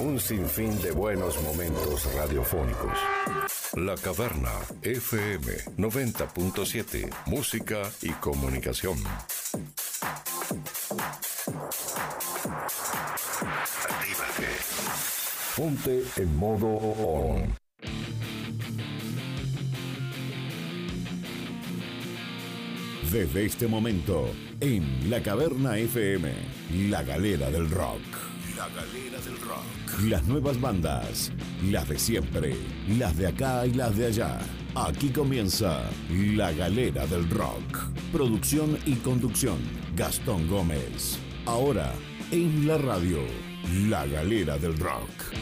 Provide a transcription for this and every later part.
un sinfín de buenos momentos radiofónicos. La Caverna FM 90.7, música y comunicación. Actívate. Ponte en modo on. Desde este momento, en La Caverna FM, la galera del rock. Las nuevas bandas, las de siempre, las de acá y las de allá. Aquí comienza La Galera del Rock. Producción y conducción, Gastón Gómez. Ahora, en la radio, La Galera del Rock.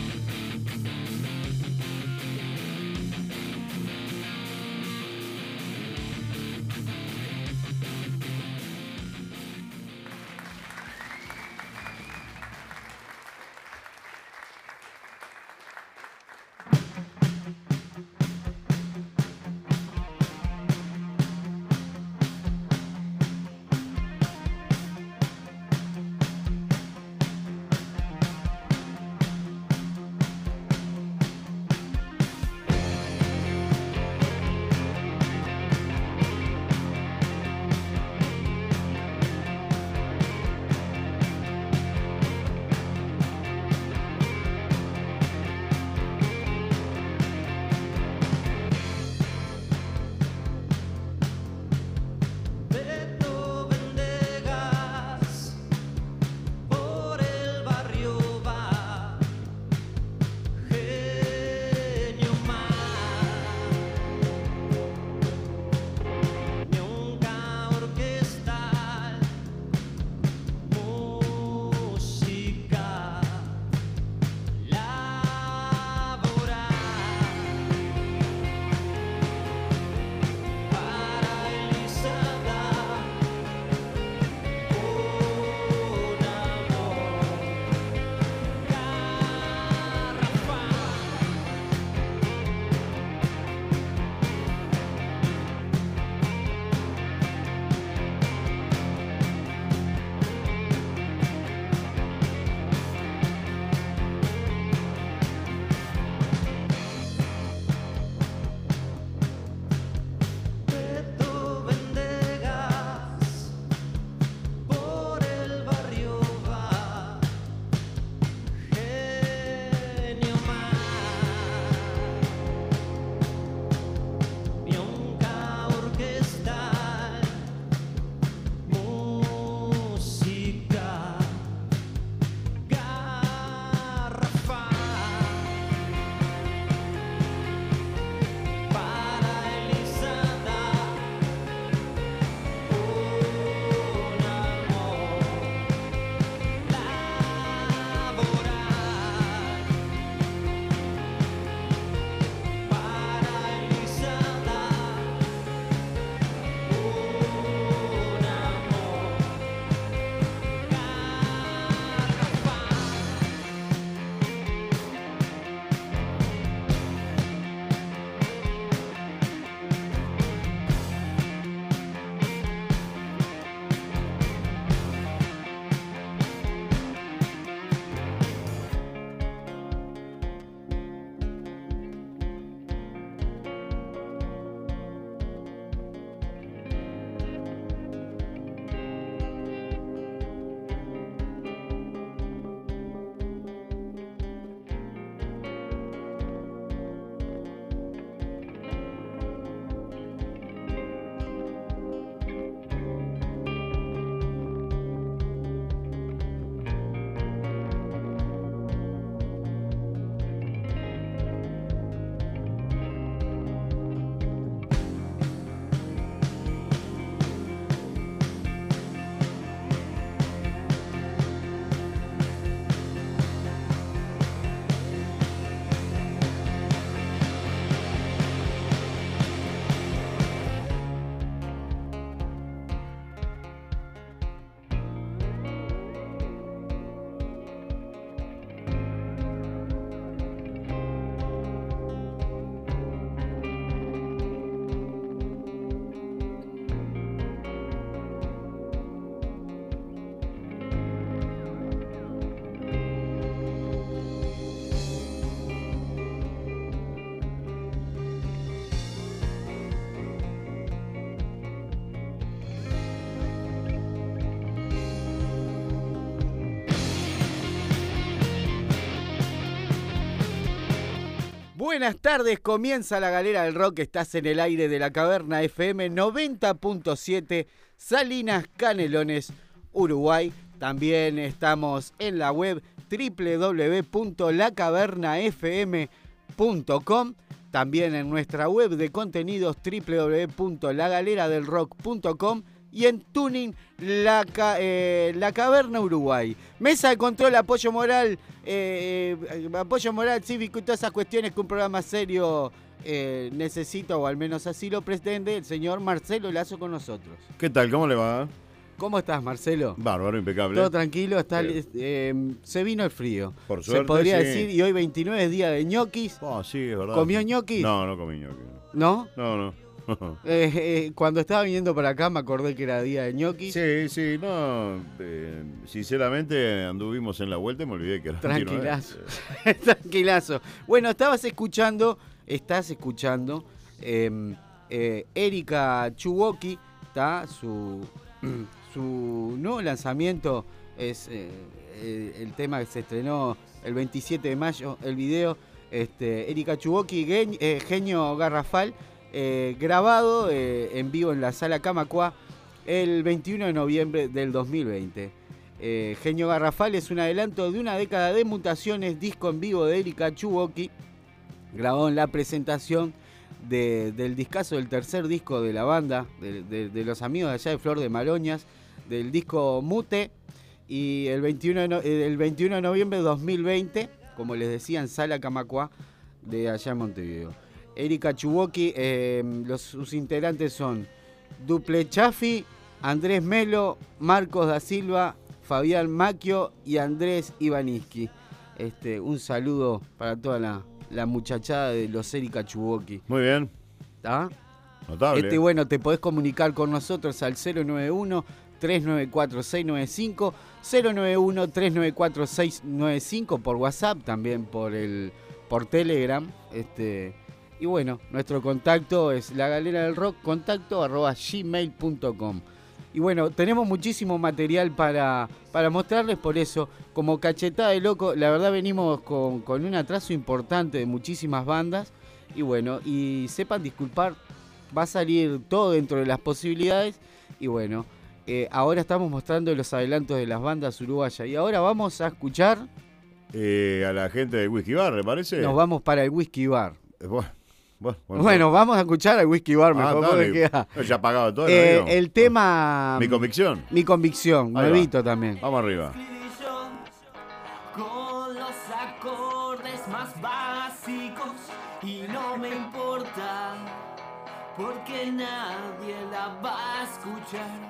Buenas tardes, comienza la galera del rock, estás en el aire de la caverna FM 90.7 Salinas Canelones, Uruguay. También estamos en la web www.lacavernafm.com. También en nuestra web de contenidos www.lagaleradelrock.com y en Tuning la, eh, la Caverna Uruguay. Mesa de control, apoyo moral, eh, eh, apoyo moral cívico y todas esas cuestiones que un programa serio necesita, o al menos así lo pretende, el señor Marcelo Lazo con nosotros. ¿Qué tal? ¿Cómo le va? ¿Cómo estás, Marcelo? Bárbaro, impecable. Todo tranquilo, está, se vino el frío. Por suerte, Se podría decir, y hoy 29 es día de ñoquis. Oh, sí, es verdad. ¿Comió ñoquis? No, no comí ñoquis. ¿No? No, no. Eh, eh, cuando estaba viniendo para acá me acordé que era día de ñoquis. Sí, sí, no. Eh, sinceramente anduvimos en la vuelta y me olvidé que era Tranquilazo. Tranquilazo. Bueno, estabas escuchando, estás escuchando em, Erika Chuwoki, está su, su nuevo lanzamiento es el tema que se estrenó el 27 de mayo, el video. Este, Erika Chuwoki, genio garrafal eh, grabado eh, en vivo en la sala Camacua el 21 de noviembre del 2020. Eh, Genio Garrafal es un adelanto de una década de mutaciones, disco en vivo de Erika Chuwoki, grabado en la presentación del discazo del tercer disco de la banda, de, los amigos de allá de Flor de Maroñas, del disco Mute, y el 21 de, el 21 de noviembre de 2020, como les decía, en Sala Camacua de allá en Montevideo. Erika Chuwoki. Eh, los, sus integrantes son Duple Chafi, Andrés Melo, Marcos da Silva, Fabián Maquio y Andrés Ivaniski. Este, un saludo para toda la, muchachada de los Erika Chuwoki. Muy bien. ¿Está? Notable. Este, bueno, te podés comunicar con nosotros al 091 394 695 091 394 695 por WhatsApp, también por el por Telegram, este y bueno, nuestro contacto es la galera del rock, contacto arroba gmail.com. Y bueno, tenemos muchísimo material para, para mostrarles, por eso, como cachetada de loco, la verdad venimos con, un atraso importante de muchísimas bandas. Y bueno, y sepan disculpar, va a salir todo dentro de las posibilidades. Y bueno, eh, ahora estamos mostrando los adelantos de las bandas uruguayas. Y ahora vamos a escuchar... Eh, a la gente del Whisky Bar, ¿le parece? Nos vamos para el Whisky Bar. Eh, bueno. Bueno, vamos a escuchar al Whisky Bar ah, mejor. Ya pagado todo. Eh, el tema. Mi convicción. Mi convicción, nuevito también. Vamos arriba. Con los acordes más básicos y no me importa porque nadie la va a escuchar.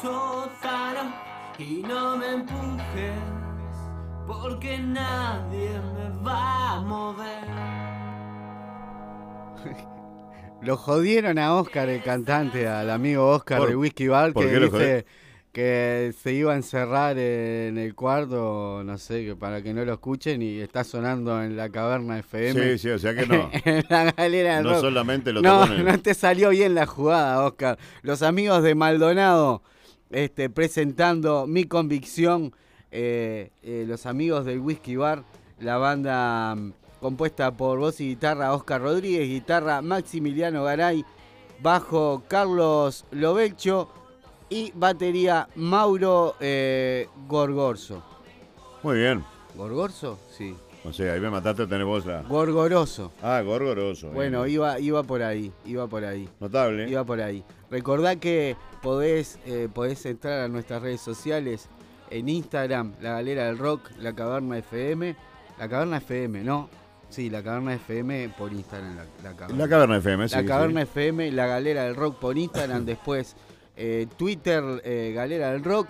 Sótano y no me empujes porque nadie me va a mover. Lo jodieron a Oscar, el cantante, al amigo Oscar ¿Por- de Whiskey Bar, que dice que se iba a encerrar en el cuarto, no sé, que para que no lo escuchen y está sonando en la caverna FM. Sí, sí, o sea que no. en la galera del No rock. solamente lo No, tocó en el- no te salió bien la jugada, Oscar. Los amigos de Maldonado este, presentando Mi Convicción, eh, eh, los amigos del Whisky Bar, la banda mm, compuesta por voz y guitarra Oscar Rodríguez, guitarra Maximiliano Garay, bajo Carlos Lovelcho y batería Mauro eh, Gorgorzo. Muy bien. ¿Gorgorzo? Sí. O sea, ahí me mataste a tener vos la. Gorgoroso. Ah, gorgoroso. Bueno, bien. iba, iba por ahí, iba por ahí. Notable. Iba por ahí. Recordá que podés, eh, podés entrar a nuestras redes sociales en Instagram, La Galera del Rock, La Caverna FM. La Caverna FM, ¿no? Sí, La Caverna FM por Instagram. La, la Caverna, La caverna FM, sí. La sí. Caverna FM, La Galera del Rock por Instagram. después eh, Twitter, eh, Galera del Rock.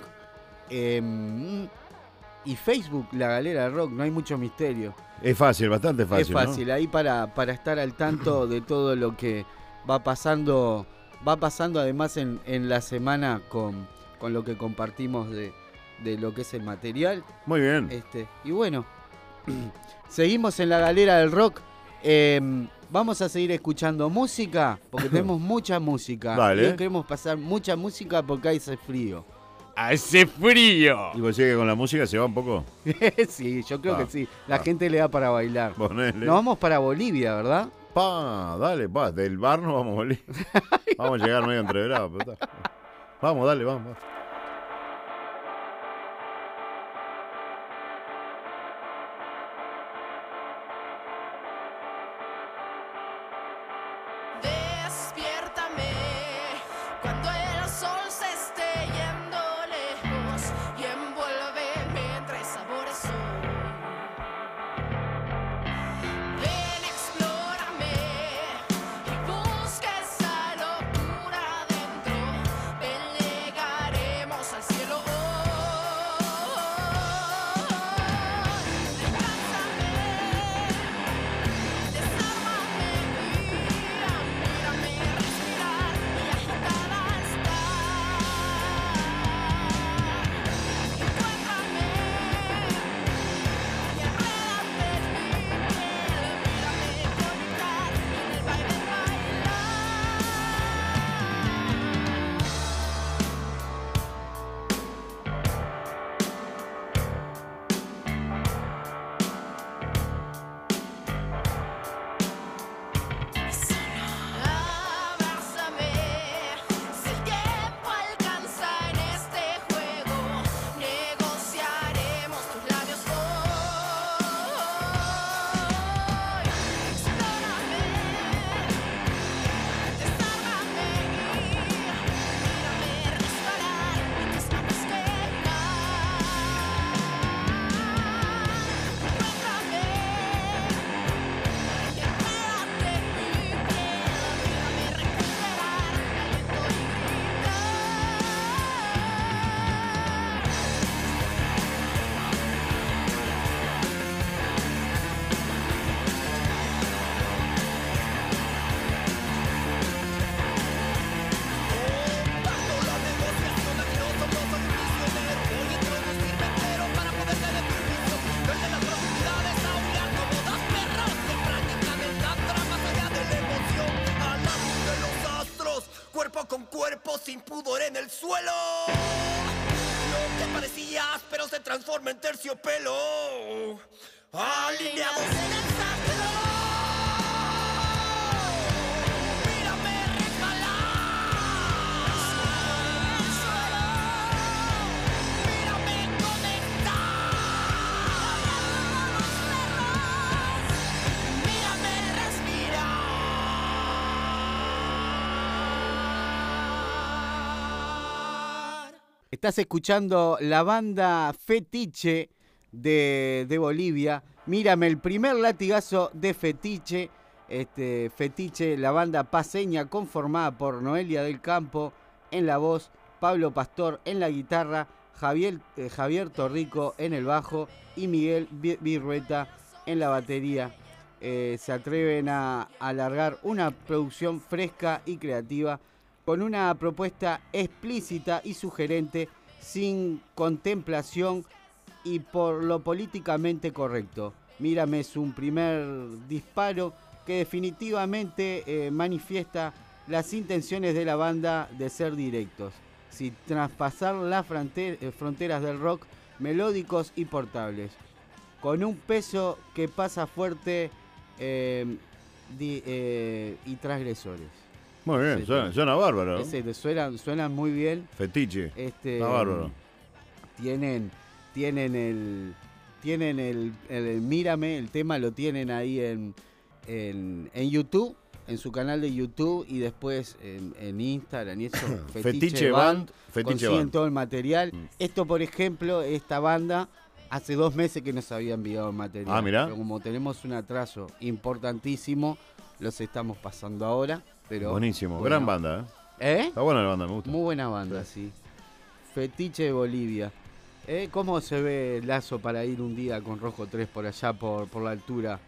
Y Facebook, La Galera del Rock. No hay mucho misterio Es fácil, bastante fácil. es fácil, ahí para, para estar al tanto de todo lo que va pasando, va pasando además en, en la semana con, con lo que compartimos de, de lo que es el material. Muy bien. Este, y bueno, seguimos en la galera del rock. Em, vamos a seguir escuchando música, porque tenemos mucha música. Y hoy queremos pasar mucha música porque hace frío. ¡Hace frío! ¿Y vos decís que con la música se va un poco? sí, yo creo Ah, que sí. La ah. gente le da para bailar. Ponele. Nos vamos para Bolivia, ¿verdad? Pa, dale, pa. Del bar no vamos a volver. vamos a llegar medio entreverados. pero está. Vamos, dale, vamos. vamos. Transforma en terciopelo. Alineados Estás escuchando la banda Fetiche de, Bolivia. Mírame, el primer latigazo de Fetiche este, Fetiche, la banda paseña conformada por Noelia del Campo en la voz, Pablo Pastor en la guitarra, Javier, eh, Torrico en el bajo y Miguel Virrueta en la batería. Eh, se atreven a alargar una producción fresca y creativa con una propuesta explícita y sugerente sin contemplación y por lo políticamente correcto. Mírame es un primer disparo que definitivamente eh, manifiesta las intenciones de la banda de ser directos, sin traspasar las eh, fronteras del rock melódicos y portables, con un peso que pasa fuerte eh, y transgresores. Muy bien, Sí, suena, suena bárbaro. Ese, suenan, suenan muy bien. Fetiche. Este, Está bárbaro. Tienen, tienen el, tienen el, el- el Mírame, el tema lo tienen ahí en, en, en YouTube, en su canal de YouTube y después en, en Instagram y eso. Fetiche Band. Fetiche consiguen Band. todo el material. Mm. Esto, por ejemplo, esta banda hace dos meses que nos había enviado el material. Ah, mirá. Pero como tenemos un atraso importantísimo, los estamos pasando ahora. Pero, Buenísimo. bueno. Gran banda, ¿eh? ¿Eh? Está buena la banda, me gusta. Muy buena banda, sí. Fetiche de Bolivia. ¿Eh? ¿Cómo se ve Lazo para ir un día con Rojo 3 por allá, por, por la altura?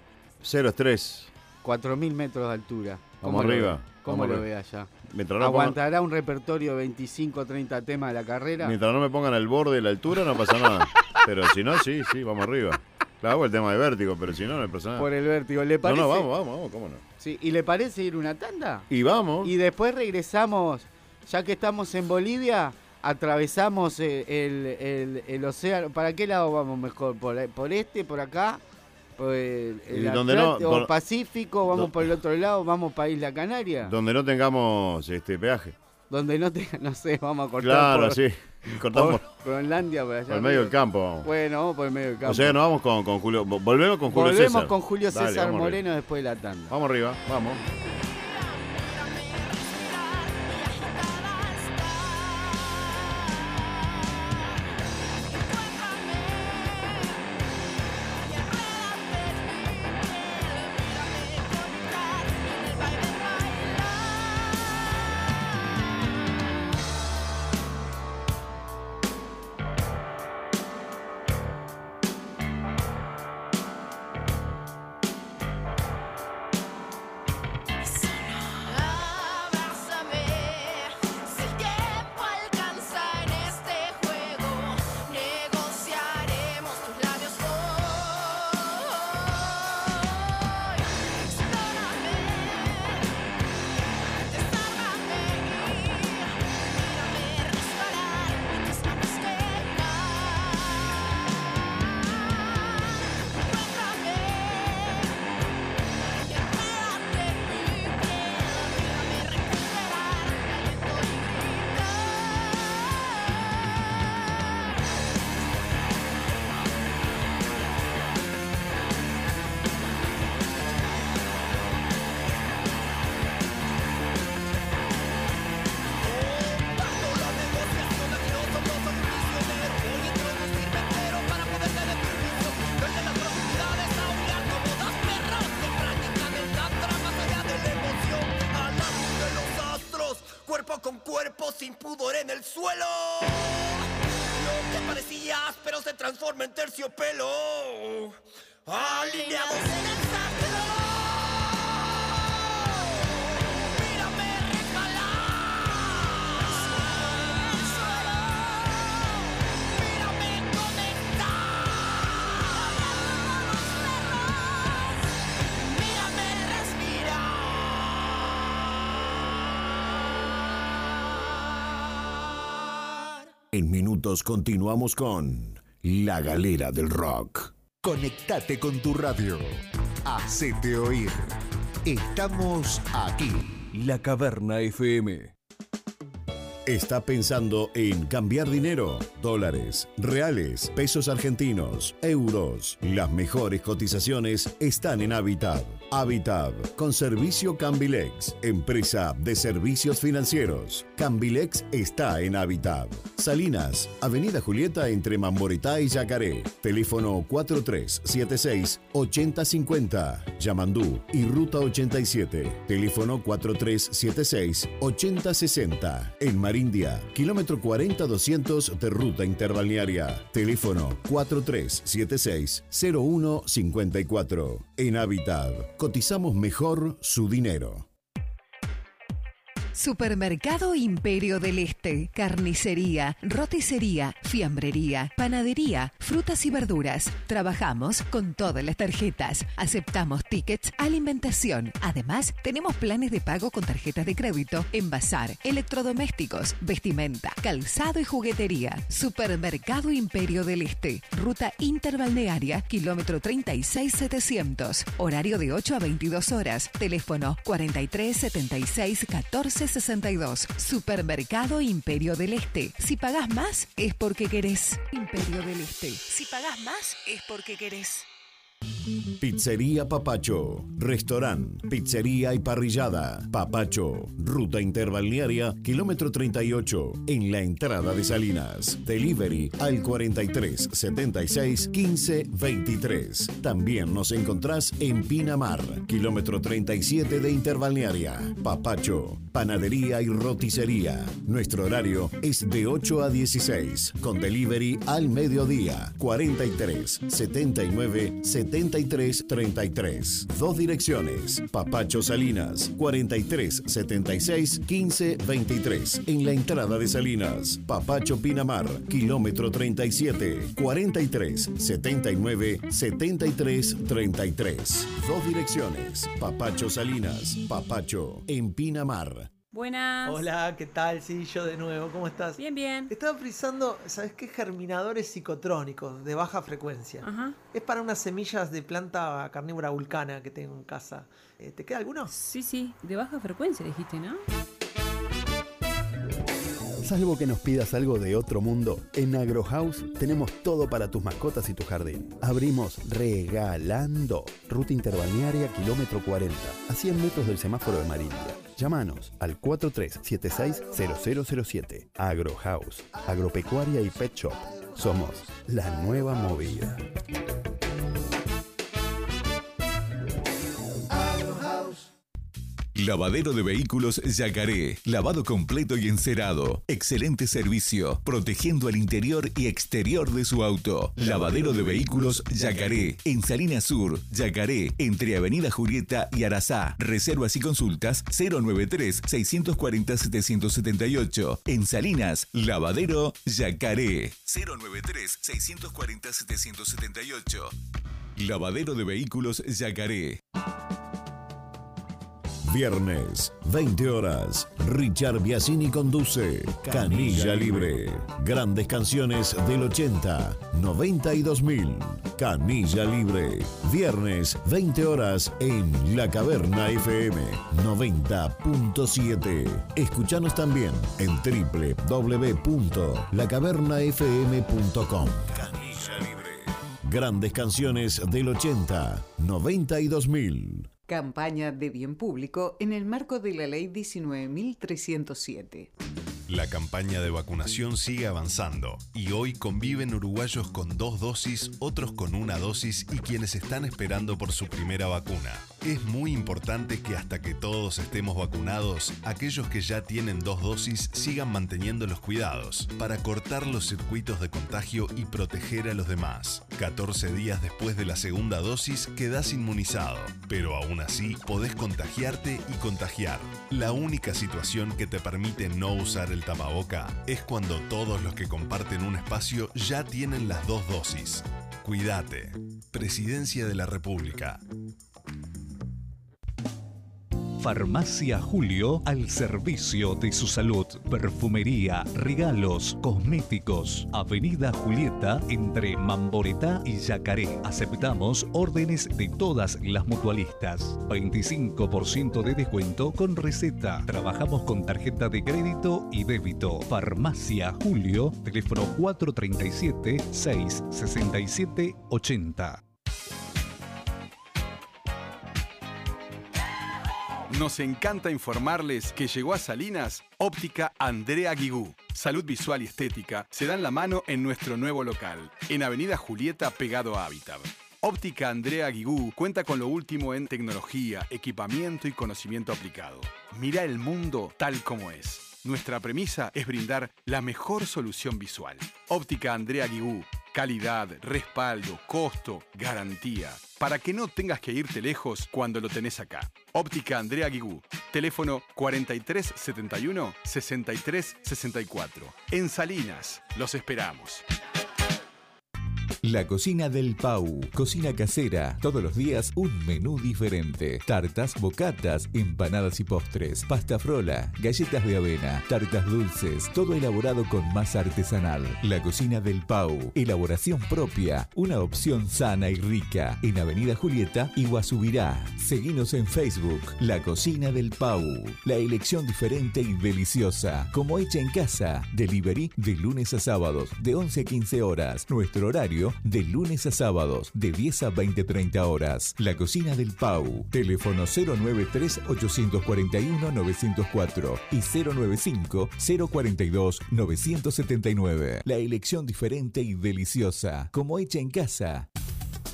Cero estrés. 4.000 metros de altura. Vamos lo arriba? ¿Cómo vamos lo arriba. ve allá? Mientras no, pongan- ¿Aguantará un repertorio de 25 30 temas de la carrera? mientras no me pongan al borde de la altura, no pasa nada. Pero si no, sí, sí, vamos arriba. Claro, el tema de vértigo, pero si no, no pasa nada. Por el vértigo. ¿Le No, parece? no, vamos, vamos, vamos, cómo no. Sí, ¿Y le parece ir una tanda? Y vamos. Y después regresamos, ya que estamos en Bolivia, atravesamos eh, el, el- el océano. ¿Para qué lado vamos mejor? ¿Por, por este, por acá? ¿Por el, no- por- Pacífico? ¿Vamos do- por el otro lado? ¿Vamos para Isla Canaria? Donde no tengamos este peaje. Donde no te, no sé, vamos a cortar Claro, por, sí. Cortamos por Groenlandia, por allá. por el medio del campo. vamos. Bueno, vamos por el medio del campo. O sea nos vamos con, con Julio. vo- Volvemos con Julio Volvemos César. con Julio Dale, César arriba. Moreno después de la tanda. Vamos arriba, vamos. Minutos continuamos con La Galera del Rock. Conectate con tu radio. Hacete oír. Estamos aquí. La Caverna FM. ¿Está pensando en cambiar dinero? Dólares, reales, pesos argentinos, euros. Las mejores cotizaciones están en Habitat. Habitat, con servicio Cambilex, empresa de servicios financieros. Cambilex está en Habitat. Salinas, Avenida Julieta entre Mamboretá y Yacaré. Teléfono 4376-8050. Yamandú y Ruta 87. Teléfono 4376-8060. En Marindia, kilómetro 40-200 de Ruta Interbalnearia. Teléfono 4376-0154. En Habitat, cotizamos mejor su dinero. Supermercado Imperio del Este, carnicería, roticería, fiambrería, panadería, frutas y verduras. Trabajamos con todas las tarjetas. Aceptamos tickets, alimentación. Además, tenemos planes de pago con tarjetas de crédito, envasar, electrodomésticos, vestimenta, calzado y juguetería. Supermercado Imperio del Este, ruta interbalnearia, kilómetro 36700. Horario de 8 a 22 horas. Teléfono 43 76 14 62. Supermercado Imperio del Este. Si pagás más, es porque querés. Imperio del Este. Si pagás más, es porque querés. Pizzería Papacho, restaurant, pizzería y parrillada. Papacho, ruta interbalnearia, kilómetro 38, en la entrada de Salinas. Delivery al 43 76 15 23. También nos encontrás en Pinamar, kilómetro 37 de interbalnearia. Papacho, panadería y roticería. Nuestro horario es de 8 a 16, con delivery al mediodía. 43 79 73 33. Dos direcciones. Papacho Salinas, 43 76 15 23. En la entrada de Salinas. Papacho Pinamar, kilómetro 37, 43 79 73 33. Dos direcciones. Papacho Salinas, Papacho en Pinamar. Buenas. Hola, ¿qué tal? Sí, yo de nuevo, ¿cómo estás? Bien, bien. Estaba frisando, ¿sabes qué? Germinadores psicotrónicos de baja frecuencia. Ajá. Es para unas semillas de planta carnívora vulcana que tengo en casa. Eh, ¿Te queda alguno? Sí, sí, de baja frecuencia dijiste, ¿no? Salvo que nos pidas algo de otro mundo, en Agrohouse tenemos todo para tus mascotas y tu jardín. Abrimos regalando. Ruta interbalnearia kilómetro 40, a 100 metros del semáforo de Marindia. Llámanos al 4376-0007. Agrohouse, agropecuaria y pet shop. Somos la nueva movida. Lavadero de vehículos Yacaré. Lavado completo y encerado. Excelente servicio. Protegiendo el interior y exterior de su auto. Lavadero de vehículos Yacaré. En Salinas Sur, Yacaré. Entre Avenida Julieta y Arazá. Reservas y consultas 093-640-778. En Salinas, Lavadero Yacaré. 093-640-778. Lavadero de vehículos Yacaré. Viernes, 20 horas. Richard Biasini conduce Canilla Libre. Grandes canciones del 80, 90 y 2000. Canilla Libre. Viernes, 20 horas en La Caverna FM 90.7. Escuchanos también en www.lacavernafm.com. Canilla Libre. Grandes canciones del 80, 90 y 2000. Campaña de bien público en el marco de la Ley 19.307. La campaña de vacunación sigue avanzando y hoy conviven uruguayos con dos dosis, otros con una dosis y quienes están esperando por su primera vacuna. Es muy importante que hasta que todos estemos vacunados, aquellos que ya tienen dos dosis sigan manteniendo los cuidados para cortar los circuitos de contagio y proteger a los demás. 14 días después de la segunda dosis quedas inmunizado, pero aún así podés contagiarte y contagiar. La única situación que te permite no usar el tapaboca es cuando todos los que comparten un espacio ya tienen las dos dosis. Cuídate. Presidencia de la República. Farmacia Julio al servicio de su salud. Perfumería, regalos, cosméticos. Avenida Julieta entre Mamboretá y Yacaré. Aceptamos órdenes de todas las mutualistas. 25% de descuento con receta. Trabajamos con tarjeta de crédito y débito. Farmacia Julio, teléfono 437 667 80. Nos encanta informarles que llegó a Salinas Óptica Andrea Guigú. Salud visual y estética se dan la mano en nuestro nuevo local, en Avenida Julieta pegado a Habitat. Óptica Andrea Guigú cuenta con lo último en tecnología, equipamiento y conocimiento aplicado. Mira el mundo tal como es. Nuestra premisa es brindar la mejor solución visual. Óptica Andrea Guigú. Calidad, respaldo, costo, garantía. Para que no tengas que irte lejos cuando lo tenés acá. Óptica Andrea Guigú. Teléfono 4371-6364. En Salinas. Los esperamos. La cocina del Pau. Cocina casera. Todos los días un menú diferente. Tartas, bocatas, empanadas y postres. Pasta frola, galletas de avena, tartas dulces. Todo elaborado con masa artesanal. La cocina del Pau. Elaboración propia. Una opción sana y rica. En Avenida Julieta y Guasubirá. Seguinos en Facebook. La cocina del Pau. La elección diferente y deliciosa. Como hecha en casa. Delivery de lunes a sábados. De 11 a 15 horas. Nuestro horario de lunes a sábados de 10 a 20-30 horas. La cocina del Pau. Teléfono 093-841-904 y 095-042-979. La elección diferente y deliciosa. Como hecha en casa.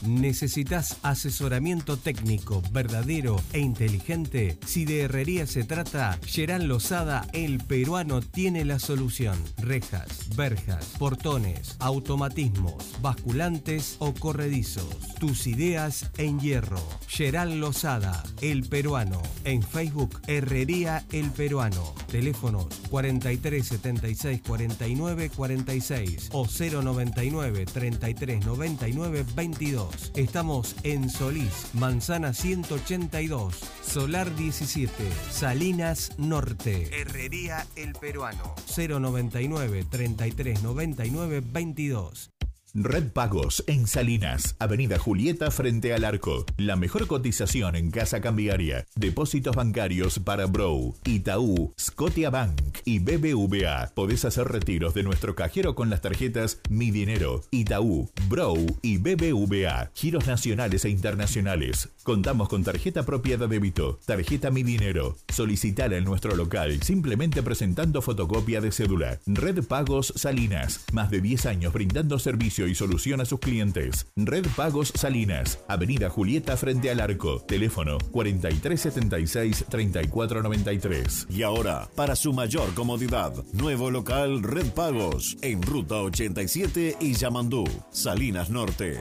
¿Necesitas asesoramiento técnico verdadero e inteligente? Si de herrería se trata, Gerán Lozada, el peruano, tiene la solución. Rejas, verjas, portones, automatismos, basculantes o corredizos. Tus ideas en hierro. Gerán Lozada, el peruano. En Facebook, Herrería El Peruano. Teléfonos 43 76 49 46 o 099 33 99 22. Estamos en Solís, Manzana 182, Solar 17, Salinas Norte. Herrería El Peruano. 099 33 99 22. Red Pagos en Salinas, Avenida Julieta frente al arco. La mejor cotización en casa cambiaria. Depósitos bancarios para Bro, Itaú, Scotiabank y BBVA. Podés hacer retiros de nuestro cajero con las tarjetas Mi Dinero, Itaú, Bro y BBVA. Giros nacionales e internacionales. Contamos con tarjeta propia de débito, tarjeta Mi Dinero. Solicitala en nuestro local simplemente presentando fotocopia de cédula. Red Pagos Salinas, más de 10 años brindando servicio y solución a sus clientes. Red Pagos Salinas, Avenida Julieta frente al arco. Teléfono 4376-3493. Y ahora, para su mayor comodidad, nuevo local Red Pagos en Ruta 87 y Yamandú, Salinas Norte.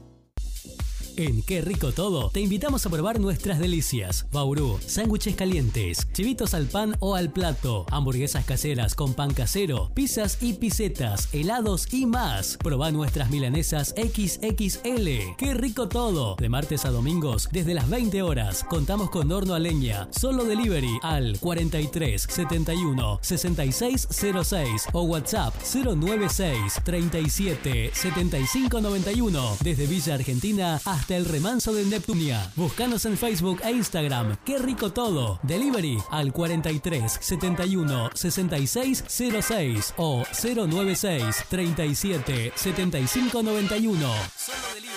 En Qué Rico Todo te invitamos a probar nuestras delicias. Bauru, sándwiches calientes, chivitos al pan o al plato, hamburguesas caseras con pan casero, pizzas y pisetas, helados y más. Probá nuestras milanesas XXL. Qué Rico Todo. De martes a domingos desde las 20 horas. Contamos con horno a leña. Solo delivery al 43 71 66 06 o WhatsApp 096 37 75 91 desde Villa Argentina hasta el remanso de Neptunia. Búscanos en Facebook e Instagram. Qué rico todo. Delivery al 43 71 66 06 o 096 37 75 91. Solo delivery.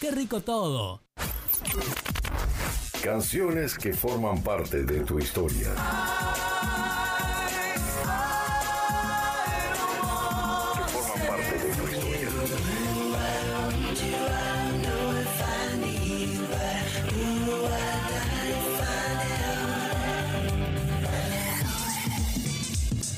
Qué rico todo. Canciones que forman parte de tu historia. Que forman parte de tu historia.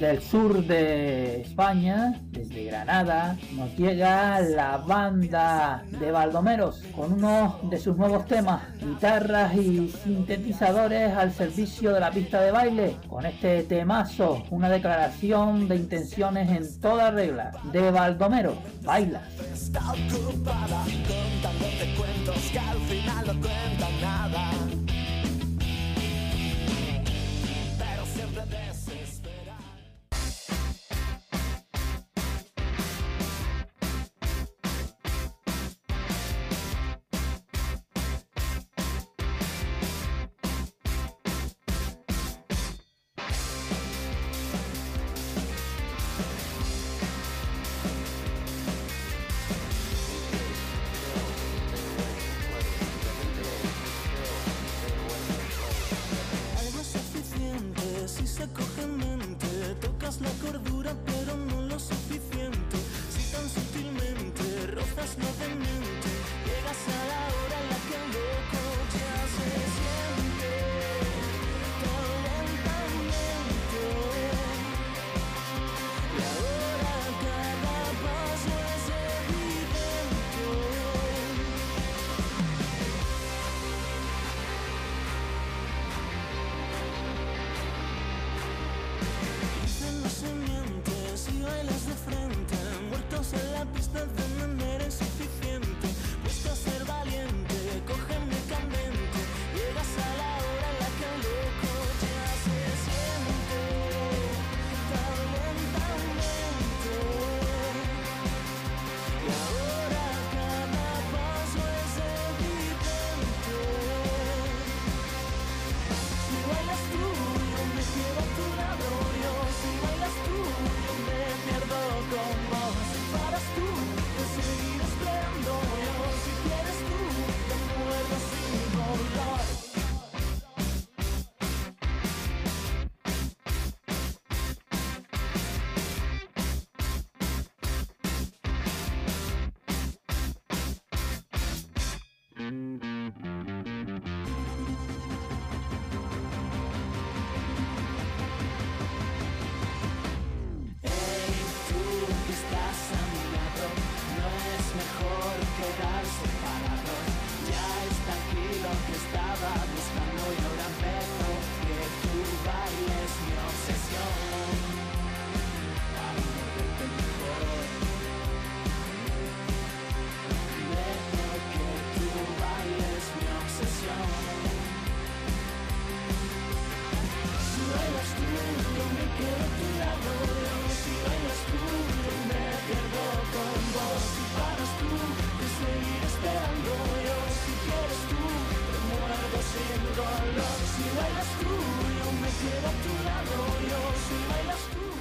Desde el sur de España, desde Granada, nos llega la banda de Baldomeros con uno de sus nuevos temas, guitarras y sintetizadores al servicio de la pista de baile. Con este temazo, una declaración de intenciones en toda regla. De Baldomeros, baila. Está ocupada contándote cuentos que al final no cuentan nada.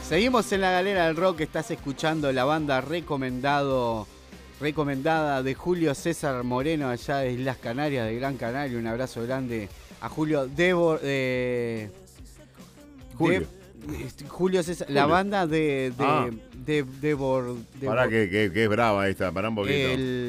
Seguimos en la galera del rock, estás escuchando la banda recomendado, recomendada de Julio César Moreno allá de Islas Canarias, de Gran Canaria. Un abrazo grande a Julio Debo, eh, Julio. de- este, Julio César, la Julio. banda de de, Ah. de, Debor- Debor- Pará que, que- que es brava esta, pará un poquito. el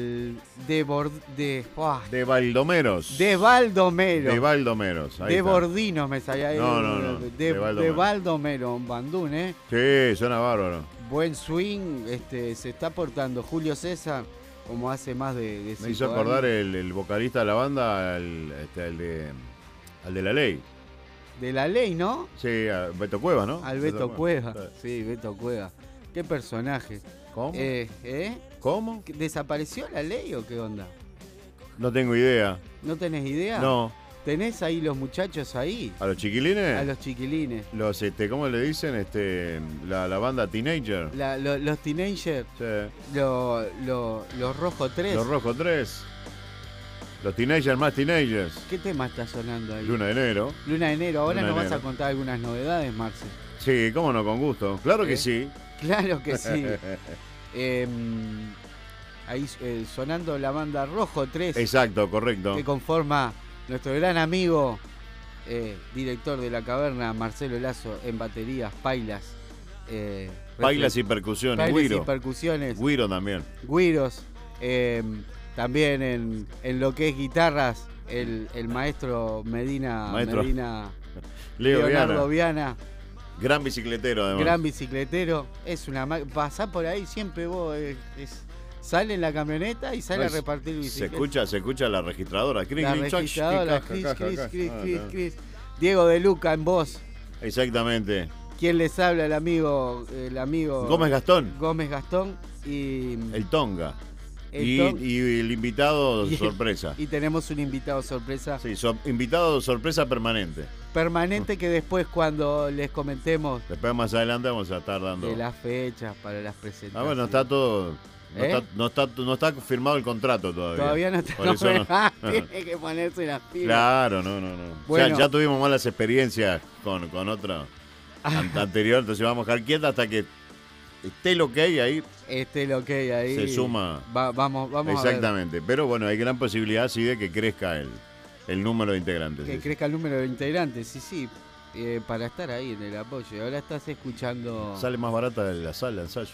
de Bord- de ¡buah! De Baldomeros. de Baldomero De Baldomeros. ahí de está. Bordinos me salía No, no, no, de, de Baldomero. Baldomero, en Bandún, eh Sí, suena bárbaro. buen swing, este, se está portando Julio César como hace más de, de Me hizo acordar el, el vocalista de la banda al, este, al de, al de la ley. de la ley, ¿no? Sí, a Beto Cueva, ¿no? Al Beto Cueva. Sí, Beto Cueva. Qué personaje. ¿Cómo? Eh, ¿eh? ¿Cómo? ¿Desapareció la ley o qué onda? No tengo idea. ¿No tenés idea? No. ¿Tenés ahí los muchachos ahí? ¿A los chiquilines? A los chiquilines. Los, este, ¿cómo le dicen? Este, la, la banda Teenager. La- lo- los teenagers. Sí. lo- lo- los Rojo 3. Los Rojos 3. Los teenagers más teenagers. ¿Qué tema está sonando ahí? Luna de enero. Luna de enero. Ahora Luna nos vas a contar algunas novedades, Marce. Sí, cómo no, con gusto. Claro que ¿Eh? sí. Claro que sí. Em, ahí eh, sonando la banda Rojo 3. Exacto, correcto. Que conforma nuestro gran amigo, eh, director de la caverna, Marcelo Lazo, en baterías, pailas. eh, Pailas y percusiones, pailas güiro. y percusiones. Guiro también. Guiros. eh, también en, en lo que es guitarras, el, el maestro Medina, Maestro. Medina Leo Leonardo Viana. Viana, Gran bicicletero, además. gran bicicletero. Es una pasá por ahí siempre vos eh, es- sale en la camioneta y sale No, a es- repartir Se bicicletas. escucha, se escucha la registradora. Cris, La registradora. Cris, Ah, Cris, no. Cris. Diego de Luca en voz. Exactamente. ¿Quién les habla? El amigo, el amigo Gómez Gastón. Gómez Gastón y El Tonga. El y, y el invitado Y- sorpresa. y tenemos un invitado sorpresa Sí, so- invitado sorpresa permanente. Permanente que después cuando les comentemos Después más adelante vamos a estar dando. de las fechas para las presentaciones. Ah, bueno, está todo. No, ¿Eh? está, no, está, no está firmado el contrato todavía. Todavía no está. Por eso no- Ah, Tiene que ponerse las pilas. Claro, no, no, no. Bueno. Ya, ya tuvimos malas experiencias con, con otra an- anterior, entonces vamos a dejar quieta hasta que esté lo que hay ahí. Lo que hay ahí. Se suma. Va- vamos, vamos a ver Exactamente. Pero bueno, hay gran posibilidad sí de que crezca el, el número de integrantes. que sí, crezca el número de integrantes, sí, sí. eh, para estar ahí en el apoyo. Y Ahora estás escuchando Sale más barata de la sala ensayo.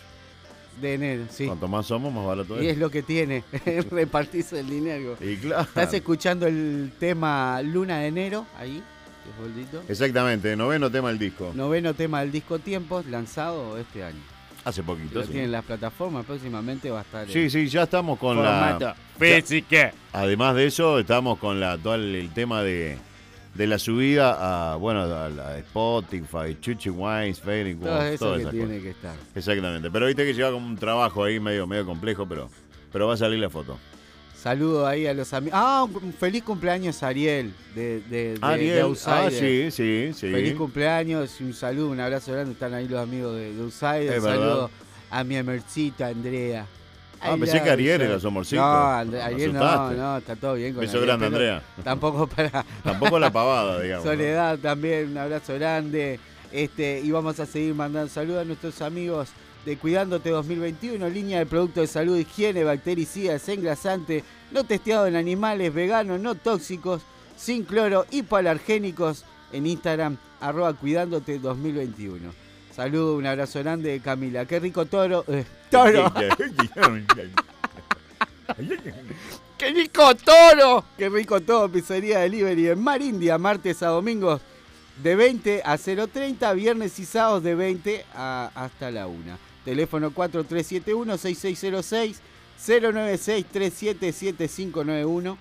de enero, sí. Cuanto más somos, más barato Y es. es lo que tiene, repartirse el dinero. Y claro. Estás escuchando el tema Luna de Enero, ahí, es. Exactamente, noveno tema del disco. Noveno tema del disco Tiempos, lanzado este año. Hace poquito, sí. tienen las plataformas, próximamente va a estar. Sí, sí, ya estamos con formato la. física. Además de eso, estamos con la, todo el, tema de, de la subida a, bueno, a, Spotify, Chuchi Wines, Facebook, Todo eso todas que esas tiene cosas. que estar. Exactamente. Pero viste que lleva como un trabajo ahí medio, medio complejo, pero, pero va a salir la foto. Saludo ahí a los amigos. Ah, un feliz cumpleaños Ariel de, de, de- Ariel, de ah, Outsider. sí, sí, sí. Feliz cumpleaños y un saludo, un abrazo grande. Están ahí los amigos de, de Outsider. Es saludo verdad. a mi amercita Andrea. Ah, I pensé que Ariel era su amorcito. No, Ariel no, no, está todo bien con Beso grande, Andrea. Tampoco para. Tampoco la pavada, digamos. ¿no? Soledad también, un abrazo grande. Este, y vamos a seguir mandando saludos a nuestros amigos de Cuidándote 2021, línea de productos de salud, higiene, bactericidas, engrasante, no testeado en animales, veganos, no tóxicos, sin cloro, hipoalergénicos, en Instagram, arroba Cuidándote 2021. Saludos, un abrazo grande de Camila. Qué rico toro. eh, toro. ¡Qué rico toro! ¡Qué rico todo! Pizzería Delivery en Mar India, martes a domingos de 20 a 0.30, viernes y sábados de 20 a hasta la 1. Teléfono 4371-6606, 096-377591.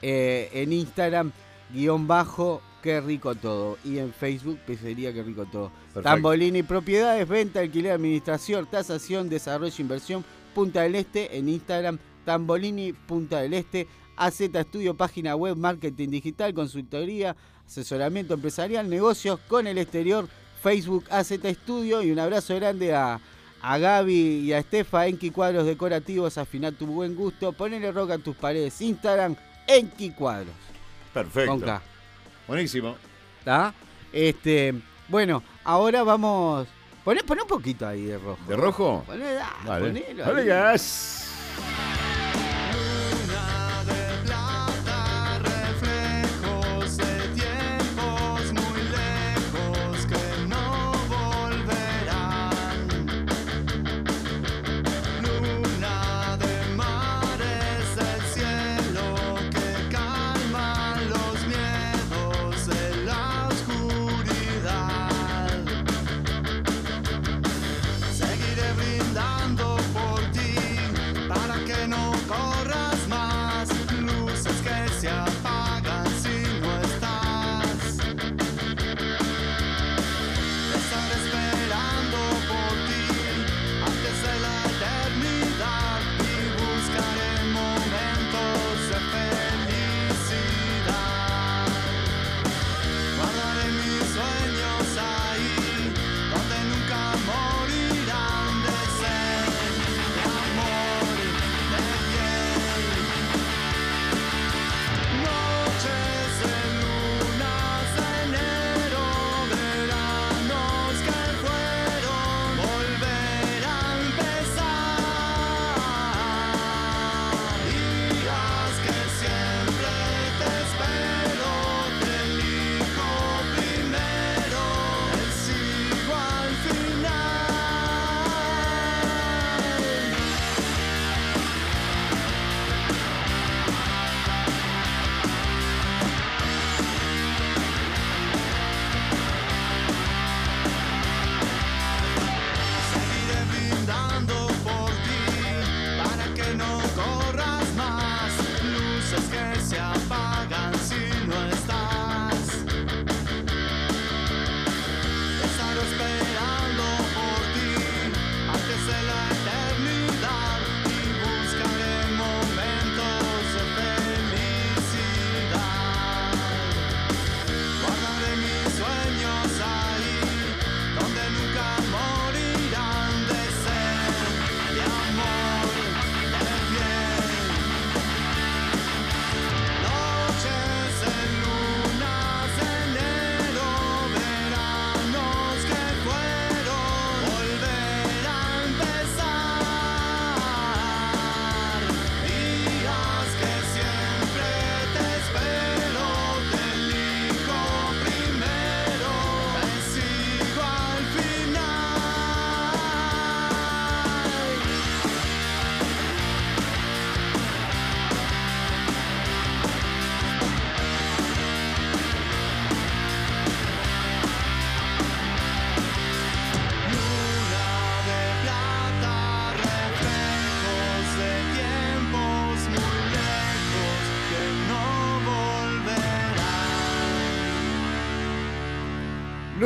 Eh, en Instagram, guion bajo, qué rico todo. Y en Facebook, pizzería, qué rico todo. Perfecto. Tambolini Propiedades, venta, alquiler, administración, tasación, desarrollo, inversión, Punta del Este, en Instagram, Tambolini Punta del Este, AZ Estudio, página web, marketing digital, consultoría, asesoramiento empresarial, negocios con el exterior, Facebook AZ Estudio y un abrazo grande a, a Gaby y a Estefa, Enki Cuadros Decorativos, afinar tu buen gusto, ponele roca a tus paredes, Instagram, Enki Cuadros. Perfecto. Con K. Buenísimo. ¿Está? Este, bueno, ahora vamos. Poné, poné un poquito ahí de rojo. ¿De rojo? Poné, ponelo Dale.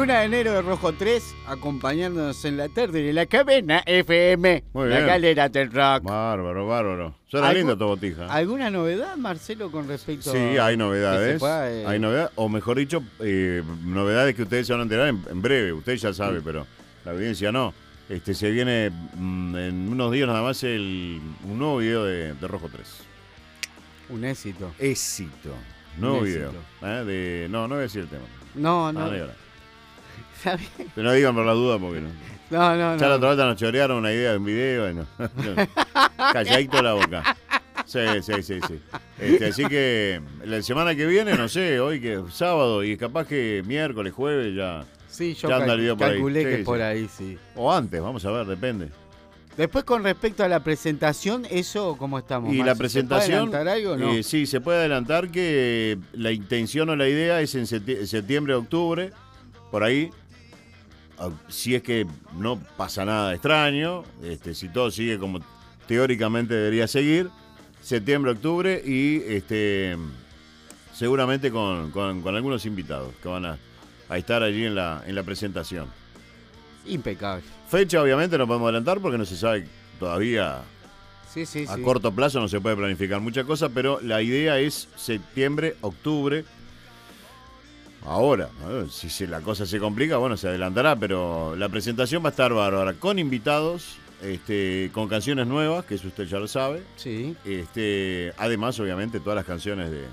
1 de enero de Rojo 3, acompañándonos en la tarde de la cabina FM. Muy la calera del rock. Bárbaro, bárbaro. Suena lindo tu botija. ¿Alguna novedad, Marcelo, con respecto sí, a.? Sí, eh? hay novedades. Hay novedades, o mejor dicho, eh, novedades que ustedes se van a enterar en, breve. Usted ya sabe, sí. pero la audiencia no. Este, se viene mm, en unos días nada más el, un nuevo video de, de Rojo 3. Un éxito. Éxito. Nuevo un video. ¿eh? No, no voy a decir el tema. No, no. Ah, Está bien. Pero no digan por la duda porque no. No, no, Ya no. la otra vez nos chorearon una idea de un video y no. Calladito la boca. Sí, sí, sí, sí. Este, así que la semana que viene, no sé, hoy que es sábado y capaz que miércoles, jueves ya. Sí, yo ya anda el video por ahí. calculé que Sí, por ahí, sí. O antes, vamos a ver, depende. Después, con respecto a la presentación, ¿eso cómo estamos? Y la ¿Se puede presentación. adelantar algo no? eh, sí, se puede adelantar que la intención o la idea es en septi- septiembre, octubre, por ahí. Si es que no pasa nada extraño, este, si todo sigue como teóricamente debería seguir, septiembre, octubre y este, seguramente con, con- con algunos invitados que van a, a estar allí en la, en la presentación. Impecable. Fecha obviamente no podemos adelantar porque no se sabe todavía Sí, sí, a sí. corto plazo no se puede planificar muchas cosas, pero la idea es septiembre, octubre. Ahora, si se- la cosa se complica, bueno, se adelantará, pero la presentación va a estar bárbara, con invitados, este, con canciones nuevas, que eso usted ya lo sabe. Sí. Este, además, obviamente, todas las canciones de,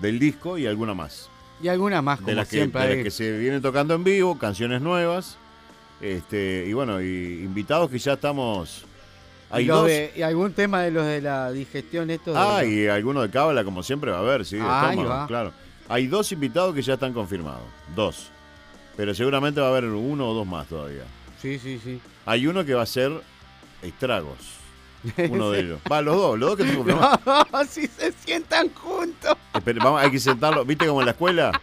del disco y alguna más. Y alguna más, como De las, que, siempre. de las que se vienen tocando en vivo, canciones nuevas. Este, y bueno, y invitados que ya estamos. Hay y, de- y algún tema de los de la digestión, esto de- Ah, y alguno de cábala, como siempre, va a haber, sí, de Ah, va. claro. Hay dos invitados que ya están confirmados. Dos. Pero seguramente va a haber uno o dos más todavía. Sí, sí, sí. Hay uno que va a ser estragos. Uno de ellos. Va, los dos, los dos que confirmados. No, si se sientan juntos. Espere, vamos, hay que sentarlo. ¿Viste como en la escuela?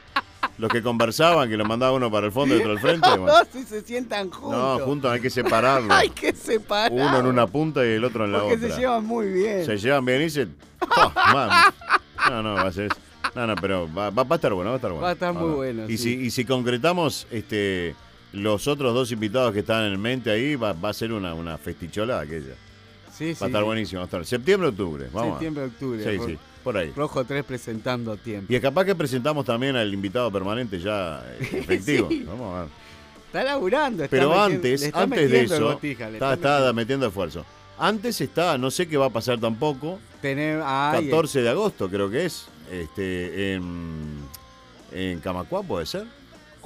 Los que conversaban, que lo mandaba uno para el fondo y otro al frente. Bueno. No, si se sientan juntos. No, juntos hay que separarlos. Hay que separar. Uno en una punta y el otro en la Porque otra. se llevan muy bien. Se llevan bien y se. ¡Oh, mami! No, no, va a ser. No, no, pero va, va- va a estar bueno, va a estar bueno. Va a estar muy bueno, Y, sí. si, y si concretamos este, los otros dos invitados que están en mente ahí, va, va a ser una, una festichola aquella. Sí, Va sí. a estar buenísimo. Va a estar septiembre, octubre. Vamos. Septiembre, octubre. Sí, sí, por ahí. Rojo 3 presentando a tiempo. Y es capaz que presentamos también al invitado permanente ya eh, efectivo. Sí. Vamos a ver. Está laburando. está Pero antes, está antes de eso, botija, está, metiendo esfuerzo. Antes está, no sé qué va a pasar tampoco. Tener, ay, 14 de agosto creo que es. Este, en, en Camacuá puede ser.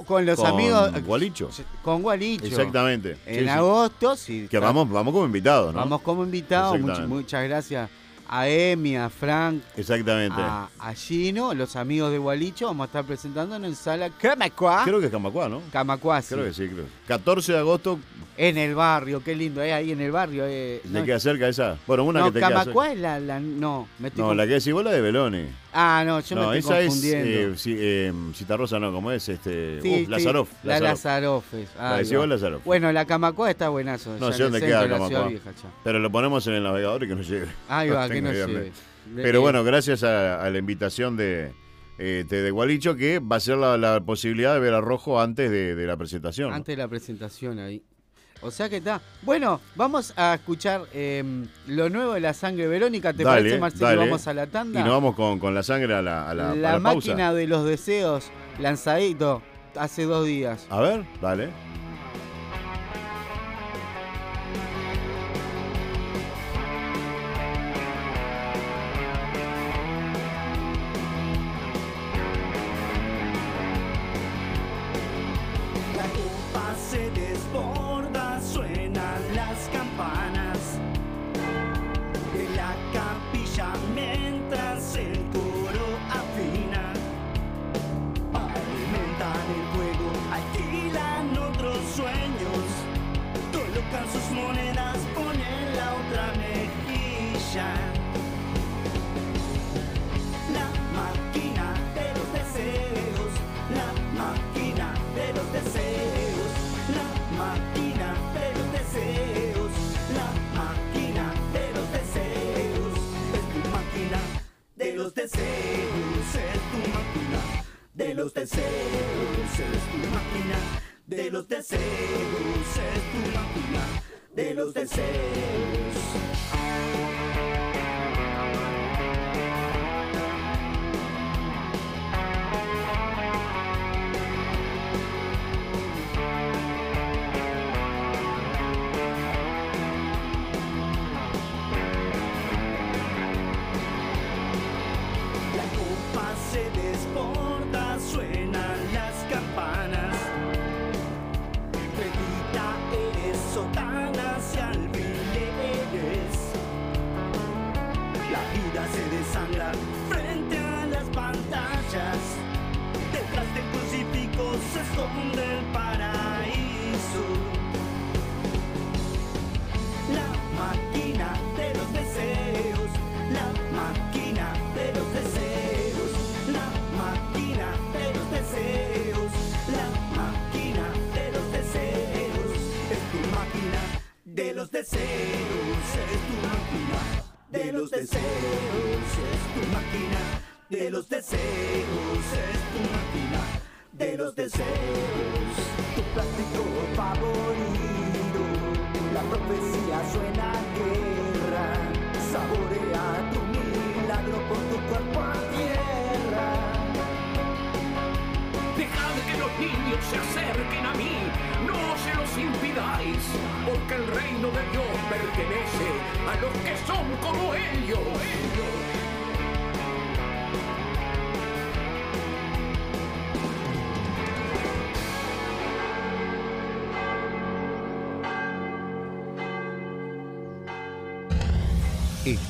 Con los Con amigos. Gualicho. Con Gualicho. Exactamente. En Sí, agosto, sí. Que vamos, vamos como invitados, ¿no? Vamos como invitados. Much- muchas gracias a Emi, a Frank, Exactamente. a, a Gino, los amigos de Gualicho. Vamos a estar presentándonos en sala Camacuá. Creo que es Camacuá, ¿no? Camacuá, sí. Creo que sí, creo. 14 de agosto, En el barrio, qué lindo. Es ahí en el barrio. eh. ¿le No, queda cerca esa? Bueno, una no, que te queda cerca. Es la, la- No, me estoy No, la que decís vos la de Beloni. Ah, no, yo no, me estoy esa confundiendo. es eh, si- eh, Citarrosa, no, ¿cómo es? Este, Sí, uf, sí, Lazaroff. La es. La decís vos, Lazaroff. Bueno, la Camacuá está buenazo. No sé dónde queda Camacuá. Vieja. Pero lo ponemos en el navegador y que nos llegue. Ahí va, que nos llegue. Pero bueno, gracias a, a la invitación de, eh, de, de Gualicho, que va a ser la, la posibilidad de ver a Rojo antes de, de la presentación. Antes de la presentación ahí. O sea que está. Bueno, vamos a escuchar eh, lo nuevo de la sangre Verónica. ¿Te Dale, parece, Marcelo? Vamos a la tanda. Y nos vamos con, con la sangre a la, a la, la a la pausa. máquina de los deseos, lanzadito hace dos días. A ver, dale.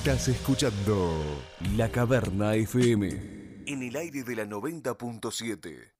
Estás escuchando La Caverna FM en el aire de la 90.7.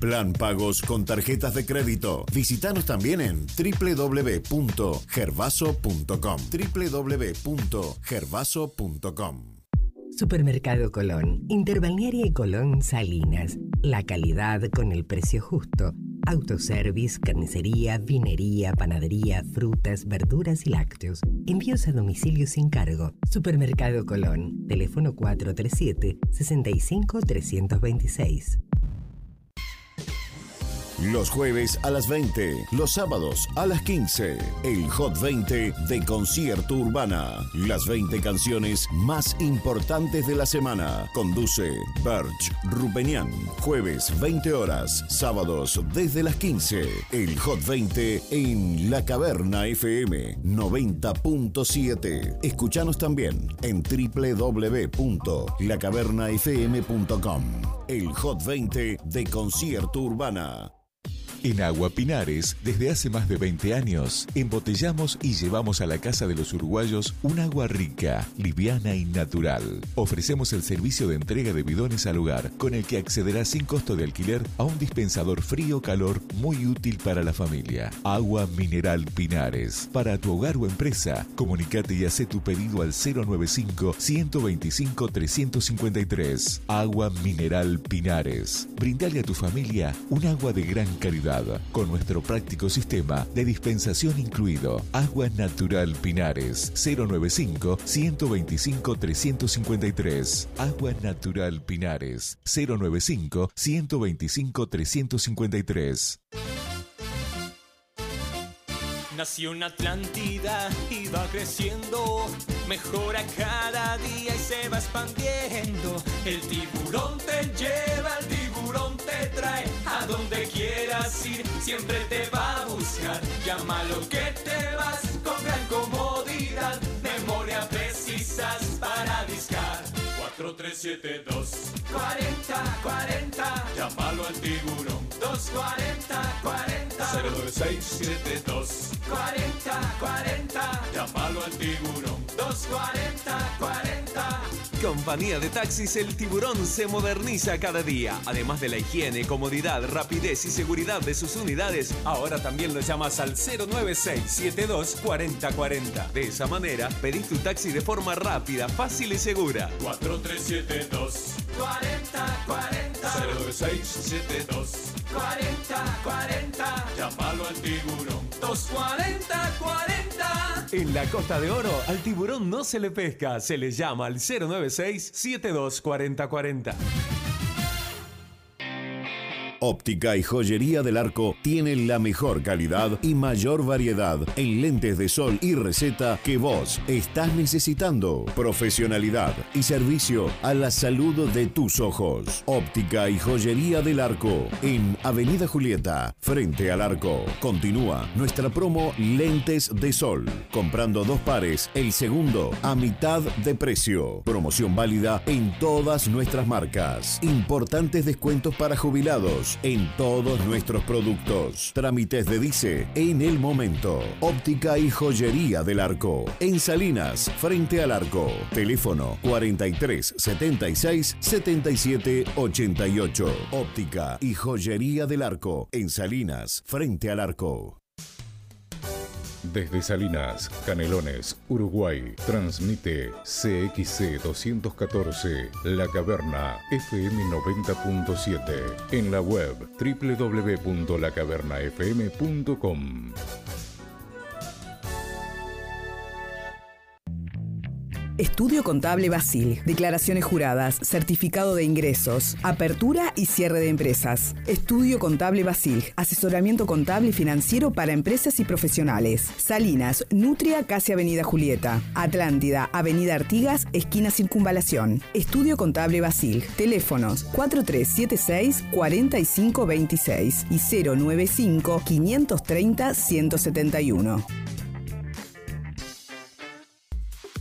Plan pagos con tarjetas de crédito. Visítanos también en www.gervaso.com. www.gervaso.com. Supermercado Colón, Interbalnearia y Colón Salinas. La calidad con el precio justo. Autoservice, carnicería, vinería, panadería, frutas, verduras y lácteos. Envíos a domicilio sin cargo. Supermercado Colón. Teléfono 437 65 326. Los jueves a las 20, los sábados a las 15, el Hot 20 de Concierto Urbana. Las 20 canciones más importantes de la semana. Conduce Birch Rupenian. Jueves 20 horas, sábados desde las 15. El Hot 20 en La Caverna FM 90.7. Escuchanos también en www.lacavernafm.com. El Hot 20 de Concierto Urbana. En Agua Pinares, desde hace más de 20 años, embotellamos y llevamos a la casa de los uruguayos un agua rica, liviana y natural. Ofrecemos el servicio de entrega de bidones al hogar, con el que accederá sin costo de alquiler a un dispensador frío-calor muy útil para la familia. Agua Mineral Pinares. Para tu hogar o empresa, comunicate y hace tu pedido al 095 125 353. Agua Mineral Pinares. Brindale a tu familia un agua de gran calidad con nuestro práctico sistema de dispensación incluido. Agua Natural Pinares 095 125 353. Agua Natural Pinares 095 125 353. Nació una Atlántida y va creciendo, mejora cada día y se va expandiendo. El tiburón te lleva, el tiburón te trae a donde quieras ir, siempre te va a buscar. Llama lo que te vas con gran comodidad, memoria precisas para discar. 4372 40 40 Llámalo al tiburón. 240 40 09672 40 40 Llámalo al tiburón. 240 40 Compañía de taxis El Tiburón se moderniza cada día. Además de la higiene, comodidad, rapidez y seguridad de sus unidades, ahora también lo llamas al 09672 4040. De esa manera, pedís tu taxi de forma rápida, fácil y segura. 4372 40 40 09672 40 40 Llámalo al tiburón 240 40 En la Costa de Oro, al tiburón no se le pesca, se le llama al 096-724040. Óptica y Joyería del Arco tiene la mejor calidad y mayor variedad en lentes de sol y receta que vos estás necesitando. Profesionalidad y servicio a la salud de tus ojos. Óptica y Joyería del Arco en Avenida Julieta, frente al arco. Continúa nuestra promo Lentes de Sol. Comprando dos pares, el segundo a mitad de precio. Promoción válida en todas nuestras marcas. Importantes descuentos para jubilados en todos nuestros productos. Trámites de Dice en el momento. Óptica y joyería del arco. En Salinas, frente al arco. Teléfono 43 76 77 88. Óptica y joyería del arco. En Salinas, frente al arco. Desde Salinas, Canelones, Uruguay, transmite CXC 214, La Caverna, FM 90.7, en la web www.lacavernafm.com. Estudio Contable Basil. Declaraciones juradas, certificado de ingresos, apertura y cierre de empresas. Estudio Contable Basil. Asesoramiento contable y financiero para empresas y profesionales. Salinas, Nutria, casi Avenida Julieta. Atlántida, Avenida Artigas, esquina Circunvalación. Estudio Contable Basil. Teléfonos 4376-4526 y 095-530-171.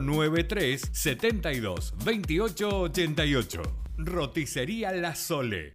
093 72 28 88. Roticería La Sole.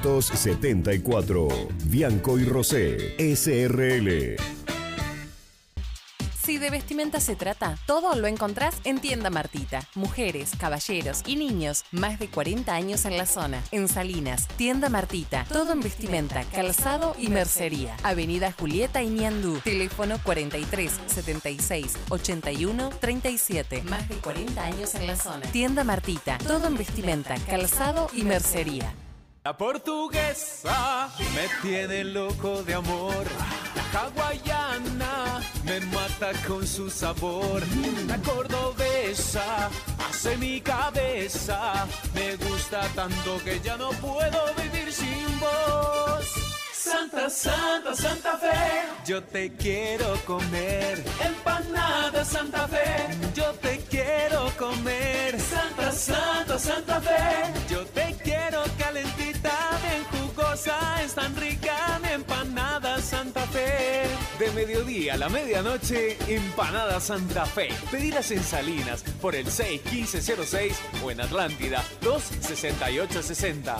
274. Bianco y Rosé, SRL. de vestimenta se trata, todo lo encontrás en Tienda Martita. Mujeres, caballeros y niños, más de 40 años en la zona. En Salinas, Tienda Martita, todo en vestimenta, calzado y mercería. Avenida Julieta y Ñandú. Teléfono 43 76 81 37. Más de 40 años en la zona. Tienda Martita, todo en vestimenta, calzado y mercería. La portuguesa me tiene loco de amor. La hawaiana me mata con su sabor. La cordobesa hace mi cabeza. Me gusta tanto que ya no puedo vivir sin vos. Santa, Santa, Santa Fe, yo te quiero comer. Empanada Santa Fe, yo te quiero comer. Santa, Santa, Santa Fe, yo te quiero calentita, es tan rica mi empanada Santa Fe. De mediodía a la medianoche, empanada Santa Fe. Pedidas en Salinas por el 61506 o en Atlántida 26860.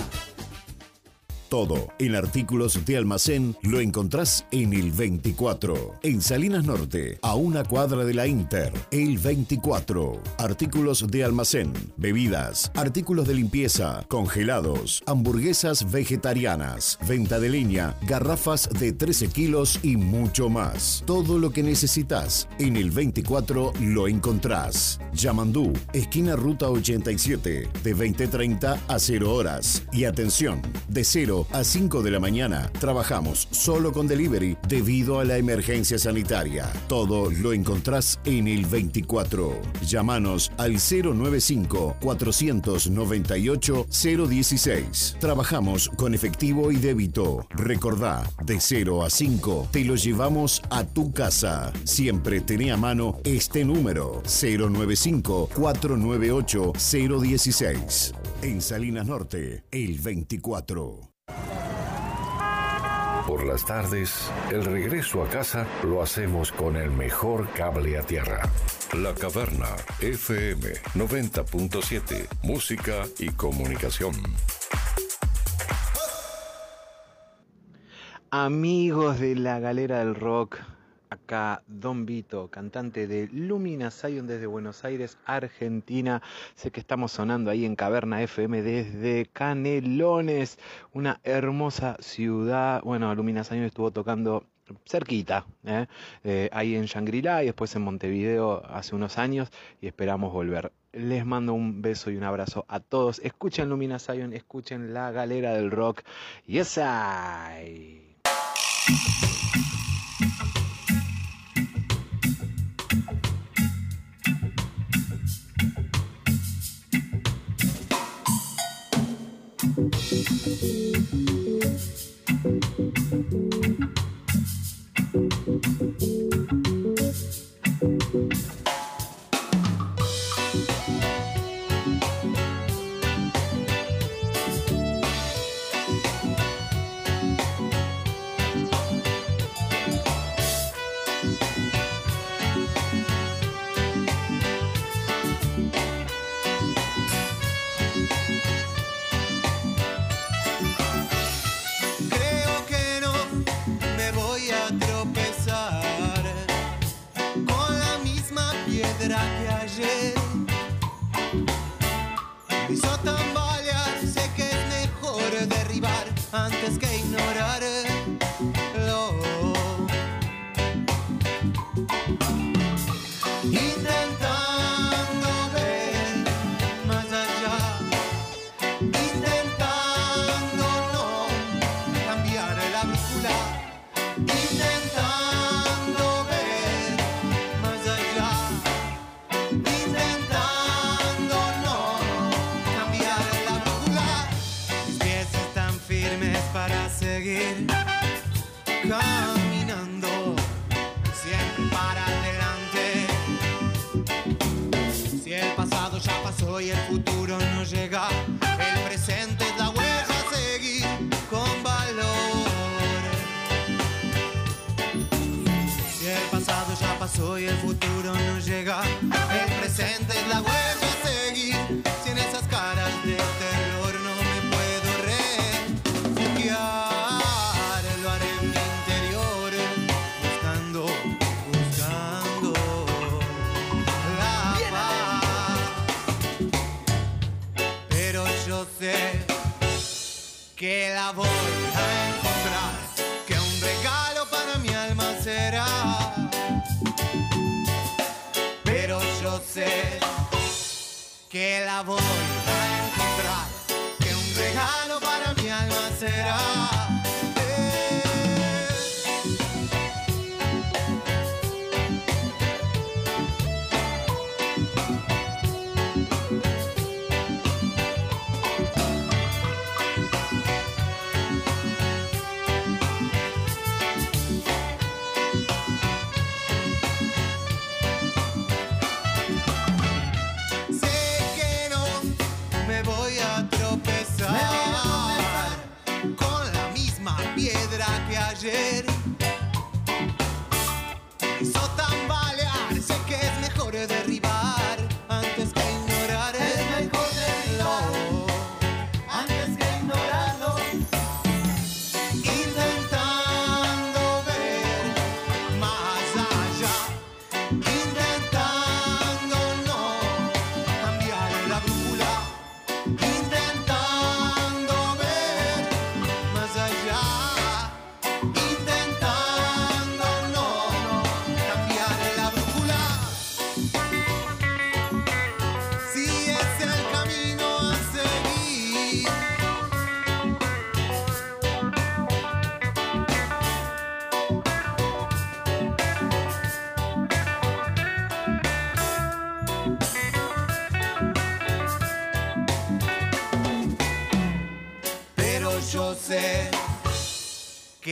Todo en artículos de almacén lo encontrás en el 24. En Salinas Norte, a una cuadra de la Inter. El 24. Artículos de almacén, bebidas, artículos de limpieza, congelados, hamburguesas vegetarianas, venta de leña, garrafas de 13 kilos y mucho más. Todo lo que necesitas en el 24 lo encontrás. Yamandú, esquina Ruta 87, de 20.30 a 0 horas. Y atención, de 0 a 5 de la mañana trabajamos solo con delivery debido a la emergencia sanitaria. Todo lo encontrás en el 24. Llámanos al 095-498-016. Trabajamos con efectivo y débito. Recordá, de 0 a 5 te lo llevamos a tu casa. Siempre tenía a mano este número 095-498-016. En Salinas Norte, el 24. Por las tardes, el regreso a casa lo hacemos con el mejor cable a tierra. La Caverna FM 90.7, música y comunicación. Amigos de la galera del rock, acá Don Vito, cantante de Lumina Zion desde Buenos Aires, Argentina. Sé que estamos sonando ahí en Caverna FM desde Canelones, una hermosa ciudad. Bueno, Lumina Zion estuvo tocando cerquita, ¿eh? Eh, ahí en Shangri-La y después en Montevideo hace unos años y esperamos volver. Les mando un beso y un abrazo a todos. Escuchen Lumina Zion, escuchen la galera del rock. Yes, I. Thank you.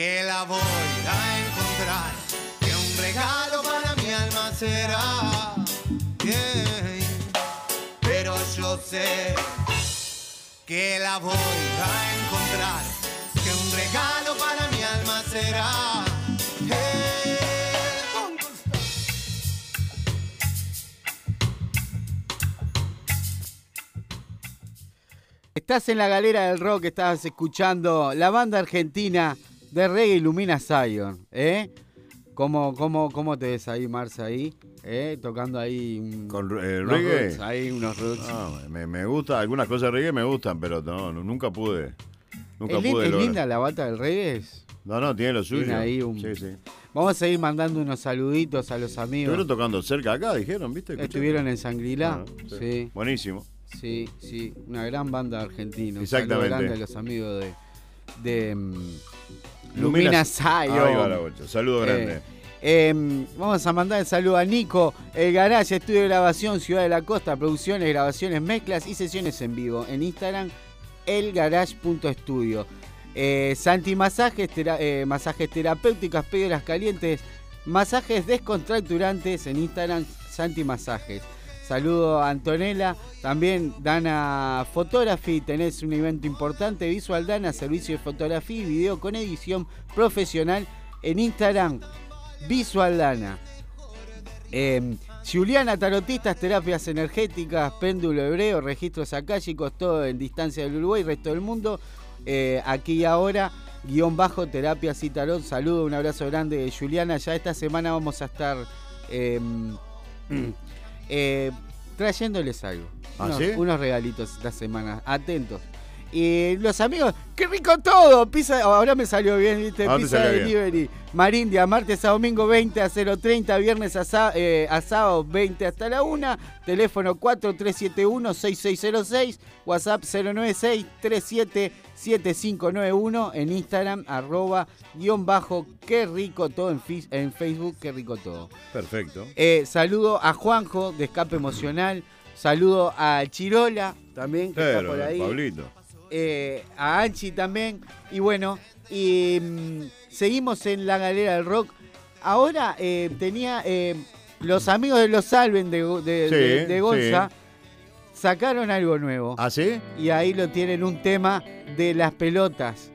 Que la voy a encontrar, que un regalo para mi alma será. Pero yo sé que la voy a encontrar, que un regalo para mi alma será. Estás en la galera del rock, estabas escuchando la banda argentina de reggae Ilumina Zion, ¿eh? ¿Cómo, cómo, cómo te ves ahí, Marza, ahí? ¿Eh? Tocando ahí... un- ¿Con eh, reggae? roots, ahí unos roots. No, me, me gusta, algunas cosas de reggae me gustan, pero no, nunca pude. Nunca ¿Es, pude es linda la bata del reggae? No, no, tiene lo suyo. Tiene ahí un- Sí, sí. Vamos a seguir mandando unos saluditos a los amigos. Estuvieron tocando cerca acá, dijeron, ¿viste? Escuché. Estuvieron en Sangrilá. Ah, sí. sí. Buenísimo. Sí, sí, una gran banda argentina. Un Exactamente. grande a los amigos de, de mm, Lumina- Zion. Ahí va la bocha. Saludo grande. Eh, eh, vamos a mandar el saludo a Nico, el Garage, estudio de grabación, Ciudad de la Costa, producciones, grabaciones, mezclas y sesiones en vivo. En Instagram, elgarage.estudio. Eh, Santi Masajes, tera- eh, masajes terapéuticas, piedras calientes, masajes descontracturantes en Instagram, Santi Masajes. Saludo a Antonella, también Dana Photography, tenés un evento importante, Visual Dana, servicio de fotografía y video con edición profesional en Instagram, Visual Dana. Eh, Juliana Tarotistas, terapias energéticas, péndulo hebreo, registros acálicos, todo en distancia del Uruguay, resto del mundo. Eh, aquí y ahora, guion bajo, terapias y tarot. Saludo, un abrazo grande, Juliana. Ya esta semana vamos a estar eh, eh, trayéndoles algo. ¿Ah, unos, sí? unos regalitos esta semana. Atentos. Y los amigos, ¡qué rico todo! Pizza, ahora me salió bien, ¿viste? Ahora Pizza salió bien. Delivery. Marindia, martes a domingo 20 a 0.30, viernes a, eh, a sábado 20 hasta la 1, teléfono 4371-6606, WhatsApp 096-377591, en Instagram arroba guion bajo, qué rico todo, en, Facebook, qué rico todo. Perfecto. Eh, saludo a Juanjo de Escape Emocional, saludo a Chirola también, que está por ahí Pablito. Eh, a Anchi también. Y bueno, y mm, seguimos en la galera del rock. Ahora eh, tenía eh, los amigos de los Salven de, de, Sí, de- de Gonza. sí. Sacaron algo nuevo. ¿Ah, sí? Y ahí lo tienen un tema de las pelotas.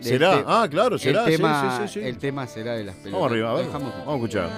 ¿Será? te- Ah, claro, será, El sí, tema, sí, sí, sí. El tema será de las pelotas. Vamos arriba, a ver. Dejamos- Vamos a escuchar.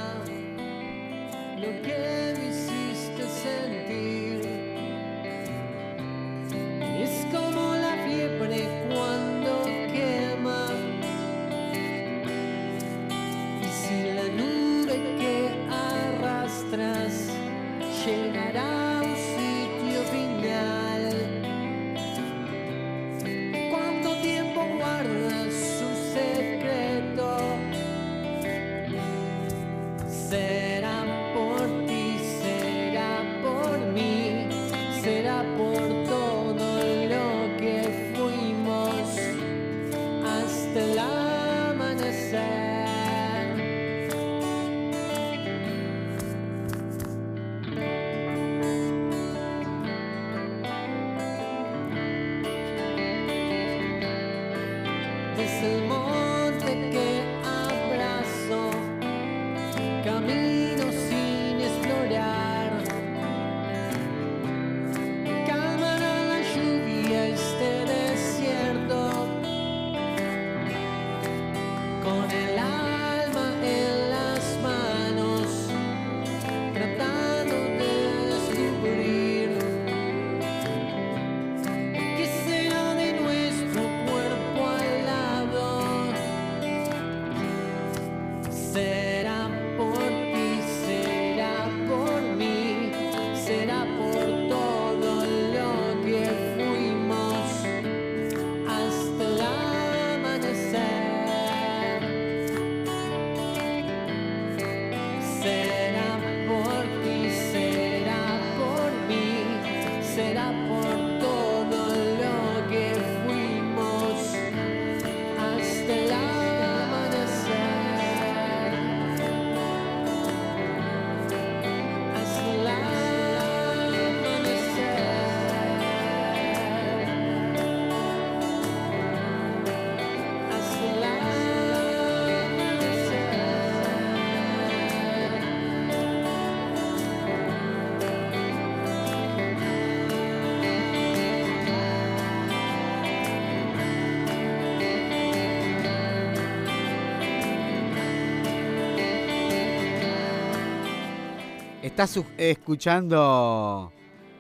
Estás escuchando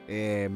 eh,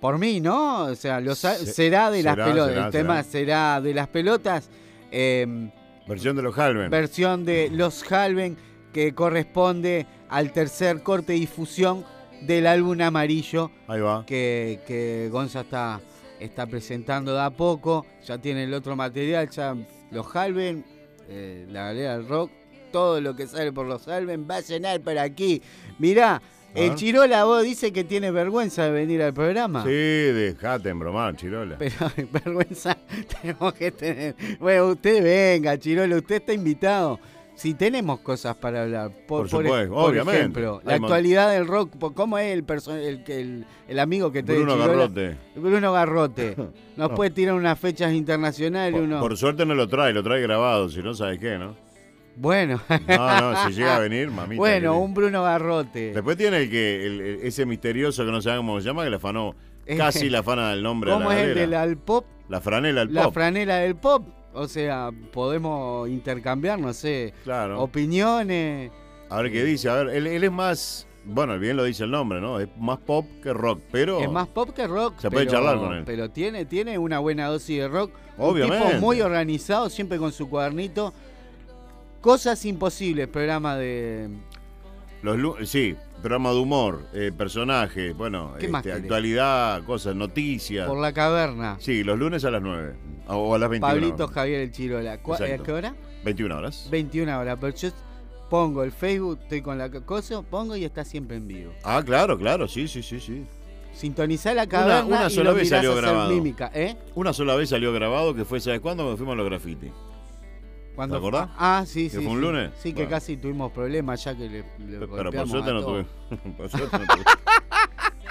por mí, ¿no? O sea, los, Se- será de las pelotas. será, el tema será de las pelotas. eh, Versión de los Halven. versión de Los Halven que corresponde al tercer corte de difusión del álbum amarillo Ahí va. que, que Gonza está, está presentando de a poco. Ya tiene el otro material, ya Los Halven, eh, la galera del rock, todo lo que sale por Los Halven va a llenar por aquí. Mirá, el. Chirola vos dice que tiene vergüenza de venir al programa. Sí, dejate embromar, Chirola. Pero vergüenza tenemos que tener. Bueno, usted venga, Chirola, usted está invitado. Si tenemos cosas para hablar, por, Por por- supuesto, por obviamente. ejemplo, la Hay actualidad del rock, ¿cómo es el, el, que- el, el amigo que te Bruno Garrote. Bruno Garrote. Nos No. puede tirar unas fechas internacionales, Por, uno. por suerte no lo trae, lo trae grabado, si no sabes qué, ¿no? Bueno. No, no, si llega a venir, mamita. Bueno, un Bruno Garrote. Después tiene el que el- el- ese misterioso que no sabe cómo se llama, que le afanó casi la afana del nombre ¿Cómo a la es el del al pop? La franela La pop. franela del pop. O sea, podemos intercambiar, no sé, Claro. opiniones. A ver qué dice. A ver, él, él es más. Bueno, bien lo dice el nombre, ¿no? Es más pop que rock, pero. Es más pop que rock. Se puede pero- charlar con él. Pero tiene, tiene una buena dosis de rock. Obviamente. Un tipo muy organizado, siempre con su cuadernito. Cosas imposibles, programa de. Los sí, programa de humor, eh, personajes, bueno, ¿Qué más este, actualidad, cosas, noticias. Por la caverna. Sí, los lunes a las 9. O a las 21. Pablito Javier el Chirola. ¿Cu- Exacto. ¿A qué hora? 21 horas. 21 horas. Pero yo pongo el Facebook, estoy con la cosa, pongo y está siempre en vivo. Ah, claro, claro, sí, sí, sí, sí. Sintonizá la caverna una sola lo vez salió grabado. mímica, ¿eh? Una sola vez salió grabado que fue, ¿sabes cuándo? Cuando fuimos a los graffiti. ¿Cuándo ¿Te acordás? Ah, sí, ¿Que sí. fue un sí. lunes? Sí, que Bueno. casi tuvimos problemas ya que le, le Pero por golpeamos suerte a no tuvimos. por, suerte no tuvimos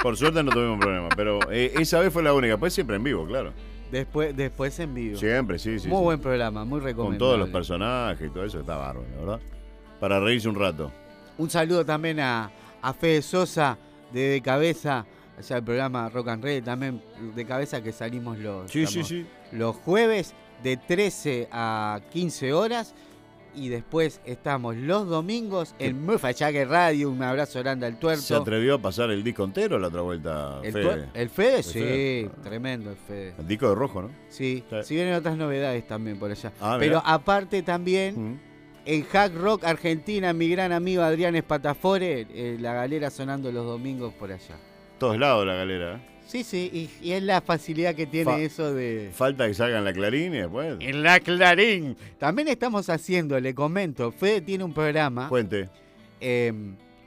por suerte no tuvimos problema. Pero eh, esa vez fue la única. Pues siempre en vivo, claro. Después, después en vivo. Siempre, sí, sí. Muy sí. buen programa, muy Con recomendable. todos los personajes y todo eso está bárbaro, la ¿verdad? Para reírse un rato. Un saludo también a, a Fede Sosa de De Cabeza, allá el programa Rock and Red, también de cabeza que salimos los, Sí, sí, estamos sí. los jueves de 13 a 15 horas. Y después estamos los domingos en Mufa Jagger Radio. Un abrazo grande al tuerto. ¿Se atrevió a pasar el disco entero la otra vuelta, El, Fede? el Fede, sí, Fede. tremendo el Fede. El disco de rojo, ¿no? Sí, sí vienen otras novedades también por allá. Ah, Pero aparte también, en Hack Rock Argentina, mi gran amigo Adrián Espatafore, eh, la galera sonando los domingos por allá. Todos lados la galera. ¿eh? Sí, sí, y, y es la facilidad que tiene Fa- eso de... Falta que salgan la Clarín y después. En la Clarín. También estamos haciendo, le comento, Fede tiene un programa. Cuente. eh,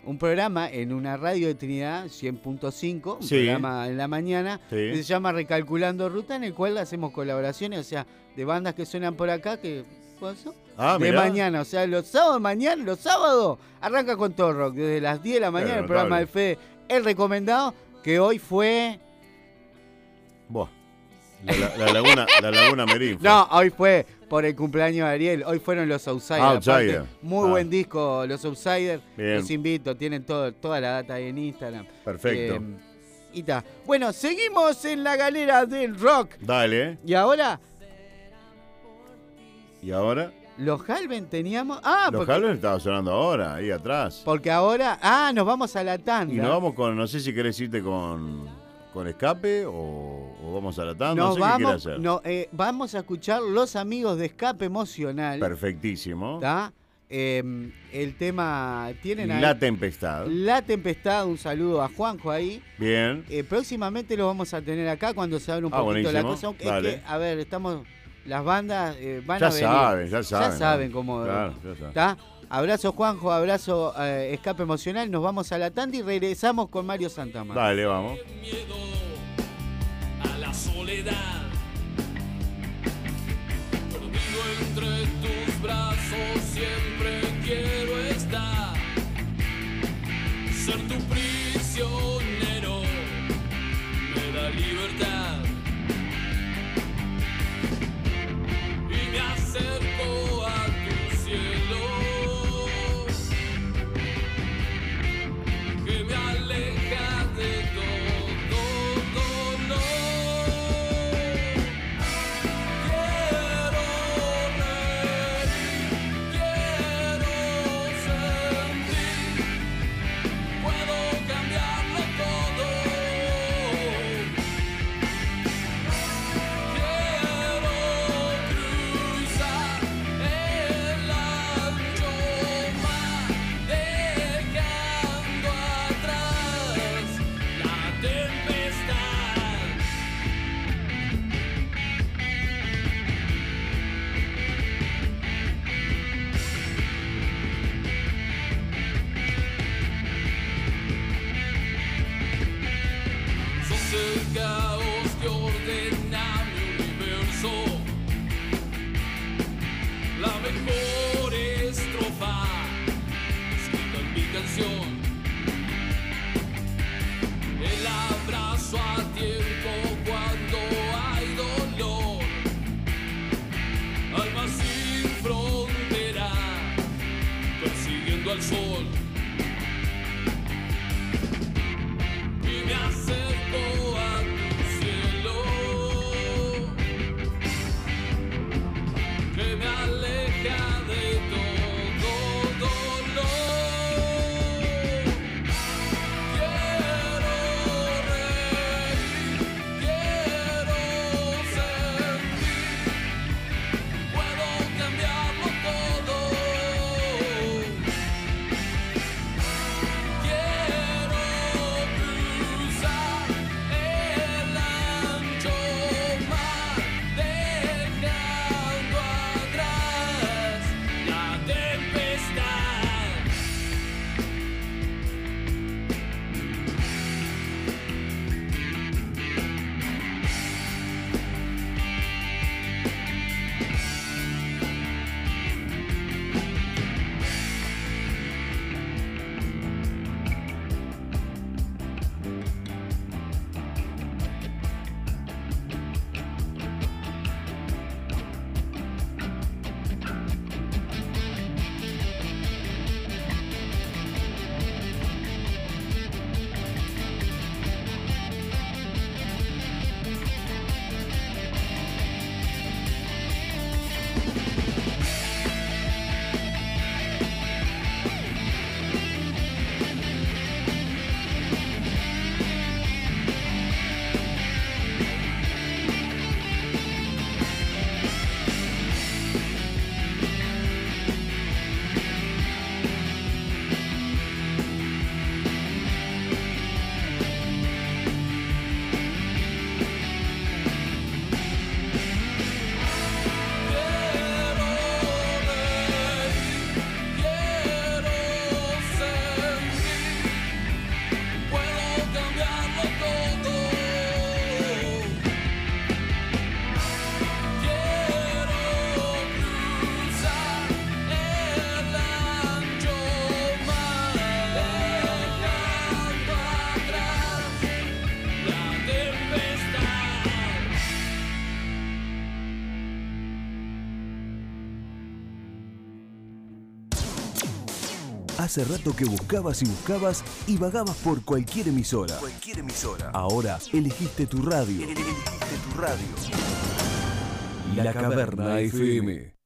un programa en una radio de Trinidad 100.5, un Sí. programa en la mañana, Sí. que se llama Recalculando Ruta, en el cual hacemos colaboraciones, o sea, de bandas que suenan por acá, que. Ah, de mirá. mañana, o sea, los sábados mañana, los sábados, arranca con todo rock, desde las 10 de la mañana, el notable. programa de Fede, el recomendado, que hoy fue... Buah. La, la- la laguna, la laguna Merín. fue. No, hoy fue por el cumpleaños de Ariel. Hoy fueron los Outsiders. Outsider. aparte, muy Ah. buen disco, los Outsiders. Los invito, tienen todo, toda la data ahí en Instagram. Perfecto. Eh, y ta. Bueno, seguimos en la galera del rock. Dale. Y ahora, ¿Y ahora? los Halven teníamos. Ah, Los porque, Halven estaba sonando ahora, ahí atrás. porque ahora. Ah, nos vamos a la tanda. Y nos vamos con, no sé si querés irte con, con escape o, o vamos a la tanda, no sé vamos, hacer. no, eh, vamos a escuchar Los Amigos de Escape Emocional. Perfectísimo. ¿tá? Eh, el tema. ¿Tienen ahí? La tempestad. La Tempestad, un saludo a Juanjo ahí. Bien. Eh, próximamente lo vamos a tener acá cuando se abra un Ah, poquito la cosa. Es que, a ver, estamos. Las bandas eh, van Ya a venir. saben, ya saben, Ya saben cómo. Claro, ya saben. Abrazo Juanjo, abrazo eh, Escape Emocional. Nos vamos a la tanda y regresamos con Mario Santamar. Dale, vamos. a la soledad. Perdido entre tus brazos siempre quiero estar. Ser tu prisionero me da libertad. Y me acerco Hace rato que buscabas y buscabas y vagabas por cualquier emisora. Cualquier emisora. Ahora elegiste tu radio. Elegiste tu radio. La Caverna FM.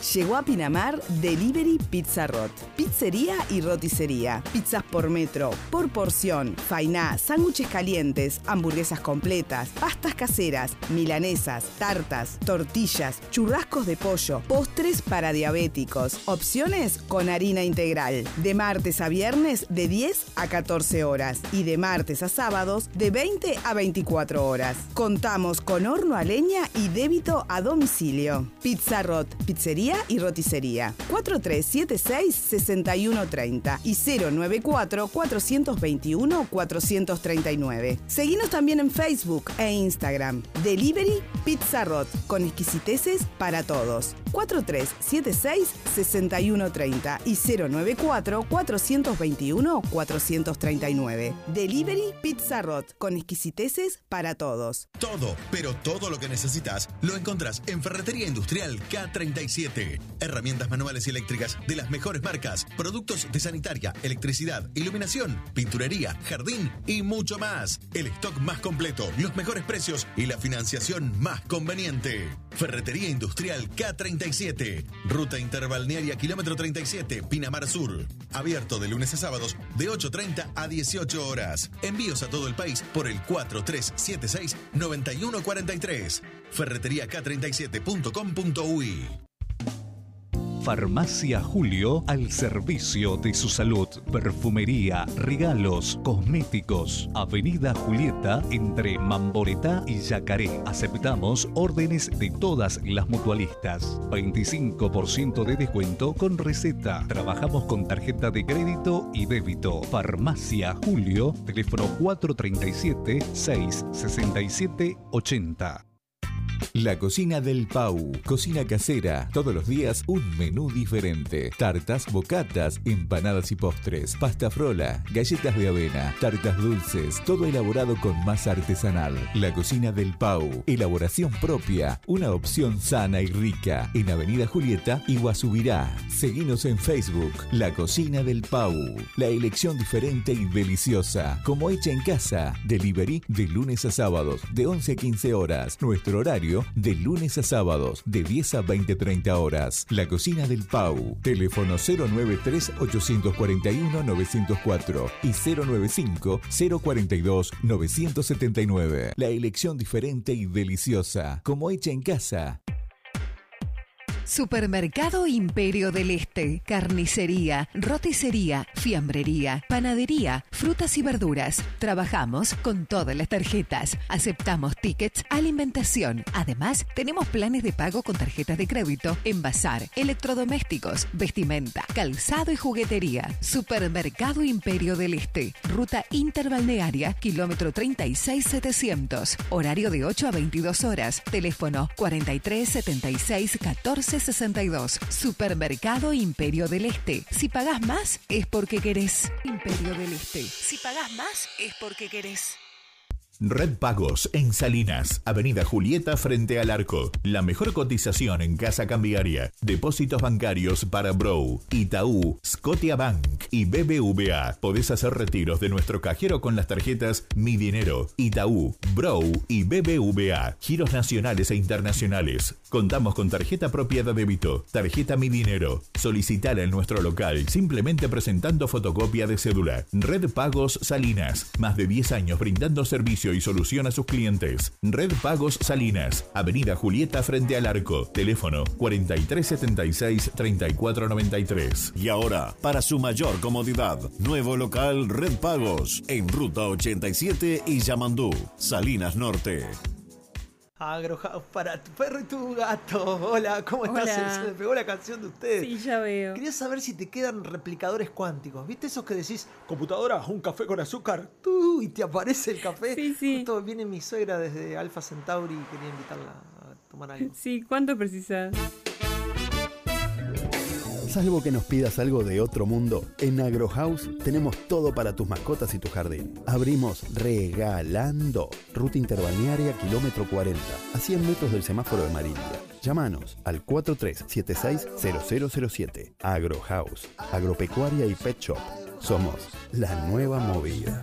Llegó a Pinamar Delivery Pizza Rot. Pizzería y roticería. Pizzas por metro, por porción, fainá, sándwiches calientes, hamburguesas completas, pastas caseras, milanesas, tartas, tortillas, churrascos de pollo, postres para diabéticos. Opciones con harina integral. De martes a viernes de 10 a 14 horas y de martes a sábados de 20 a 24 horas. Contamos con horno a leña y débito a domicilio. Pizza Rot, pizzería y roticería. 4376-6130 y 094-421-439. Seguinos también en Facebook e Instagram. Delivery Pizza Rot, con exquisiteces para todos. 4376-6130 y 094-421-439. Delivery Pizza Rot, con exquisiteces para todos. Todo, pero todo lo que necesitas lo encontrás en Ferretería Industrial K37. Herramientas manuales y eléctricas de las mejores marcas, productos de sanitaria, electricidad, iluminación, pinturería, jardín y mucho más. El stock más completo, los mejores precios y la financiación más conveniente. Ferretería Industrial K37, ruta interbalnearia kilómetro 37, Pinamar Sur. Abierto de lunes a sábados de 8.30 a 18 horas. Envíos a todo el país por el 4376-9143. Ferreteriak37.com.uy Farmacia Julio al servicio de su salud. Perfumería, regalos, cosméticos. Avenida Julieta entre Mamboretá y Yacaré. Aceptamos órdenes de todas las mutualistas. 25% de descuento con receta. Trabajamos con tarjeta de crédito y débito. Farmacia Julio, teléfono 437 667 80. La cocina del Pau. Cocina casera. Todos los días un menú diferente. Tartas, bocatas, empanadas y postres. Pasta frola, galletas de avena, tartas dulces. Todo elaborado con masa artesanal. La cocina del Pau. Elaboración propia. Una opción sana y rica. En Avenida Julieta y Guasubirá. Seguinos en Facebook. La cocina del Pau. La elección diferente y deliciosa. Como hecha en casa. Delivery de lunes a sábados. De 11 a 15 horas. Nuestro horario de lunes a sábados de 10 a 20-30 horas. La cocina del Pau. Teléfono 093-841-904 y 095-042-979. La elección diferente y deliciosa. Como hecha en casa. Supermercado Imperio del Este, carnicería, roticería, fiambrería, panadería, frutas y verduras. Trabajamos con todas las tarjetas. Aceptamos tickets, alimentación. Además, tenemos planes de pago con tarjetas de crédito, envasar, electrodomésticos, vestimenta, calzado y juguetería. Supermercado Imperio del Este, ruta interbalnearia, kilómetro 36700. Horario de 8 a 22 horas. Teléfono 43 76 14 62. Supermercado Imperio del Este. Si pagás más, es porque querés. Imperio del Este. Si pagás más, es porque querés. Red Pagos en Salinas, Avenida Julieta frente al arco. La mejor cotización en casa cambiaria. Depósitos bancarios para Bro, Itaú, Scotiabank y BBVA. Podés hacer retiros de nuestro cajero con las tarjetas Mi Dinero, Itaú, Bro y BBVA. Giros nacionales e internacionales. Contamos con tarjeta propia de débito, tarjeta Mi Dinero. Solicitala en nuestro local simplemente presentando fotocopia de cédula. Red Pagos Salinas, más de 10 años brindando servicio y solución a sus clientes. Red Pagos Salinas, Avenida Julieta frente al arco. Teléfono 4376-3493. Y ahora, para su mayor comodidad, nuevo local Red Pagos en Ruta 87 y Yamandú, Salinas Norte. Agrohouse para tu perro y tu gato. Hola, ¿cómo estás? Se me pegó la canción de ustedes. Sí, ya veo. Quería saber si te quedan replicadores cuánticos. ¿Viste esos que decís, computadora, un café con azúcar? ¡Tú! Y te aparece el café. Sí, sí. Justo viene mi suegra desde Alpha Centauri y quería invitarla a tomar algo. Sí, ¿cuánto precisas? Salvo que nos pidas algo de otro mundo, en Agrohouse tenemos todo para tus mascotas y tu jardín. Abrimos regalando. Ruta interbalnearia kilómetro 40, a 100 metros del semáforo de Marilia. Llámanos al 4376-0007. Agrohouse, agropecuaria y pet shop. Somos la nueva movida.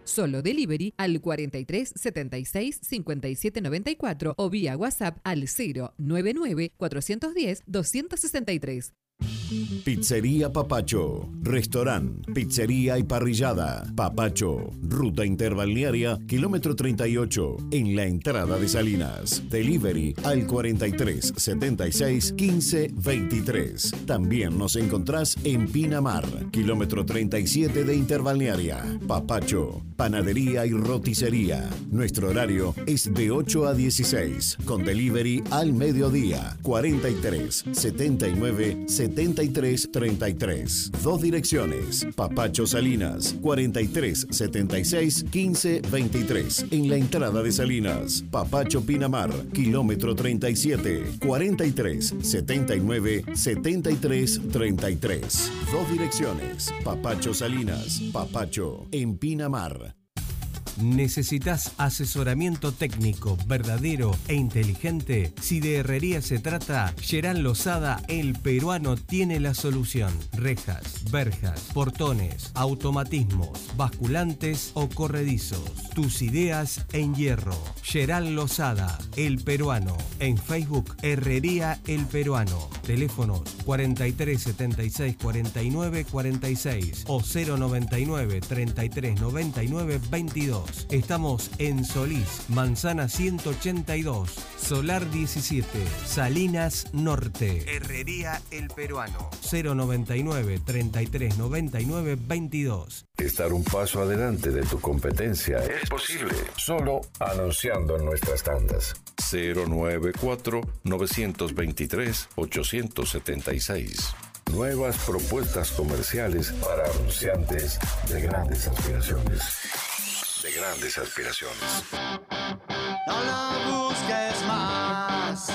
Solo delivery al 43 76 57 94 o vía WhatsApp al 099 410 263. Pizzería Papacho, restaurante, pizzería y parrillada. Papacho, ruta interbalnearia, kilómetro 38, en la entrada de Salinas. Delivery al 43 76 15 23. También nos encontrás en Pinamar, kilómetro 37 de interbalnearia. Papacho, panadería y roticería. Nuestro horario es de 8 a 16, con delivery al mediodía. 43 79 73 33. Dos direcciones. Papacho Salinas, 43 76 15 23. En la entrada de Salinas. Papacho Pinamar, kilómetro 37, 43 79 73 33. Dos direcciones. Papacho Salinas, Papacho en Pinamar. ¿Necesitas asesoramiento técnico verdadero e inteligente? Si de herrería se trata, Gerán Lozada, el peruano, tiene la solución. Rejas, verjas, portones, automatismos, basculantes o corredizos. Tus ideas en hierro. Gerán Lozada, el peruano. En Facebook, Herrería El Peruano. Teléfonos 43 76 49 46 o 099 33 99 22. Estamos en Solís, Manzana 182, Solar 17, Salinas Norte. Herrería El Peruano. 099 33 99 22. Estar un paso adelante de tu competencia es posible solo anunciando en nuestras tandas. 094-923-876. Nuevas propuestas comerciales para anunciantes de grandes aspiraciones. De grandes aspiraciones. No la busques más.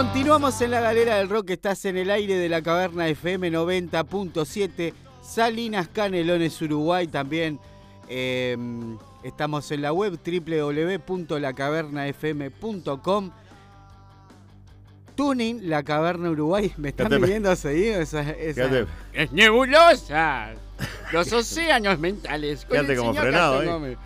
Continuamos en la galera del rock, estás en el aire de la caverna FM 90.7, Salinas Canelones, Uruguay también. eh, estamos en la web www.lacavernafm.com. Tuning, La Caverna Uruguay, me están Quédate- pidiendo seguido esa, Es nebulosa. Los océanos mentales. con el como señor frenado, ¿eh?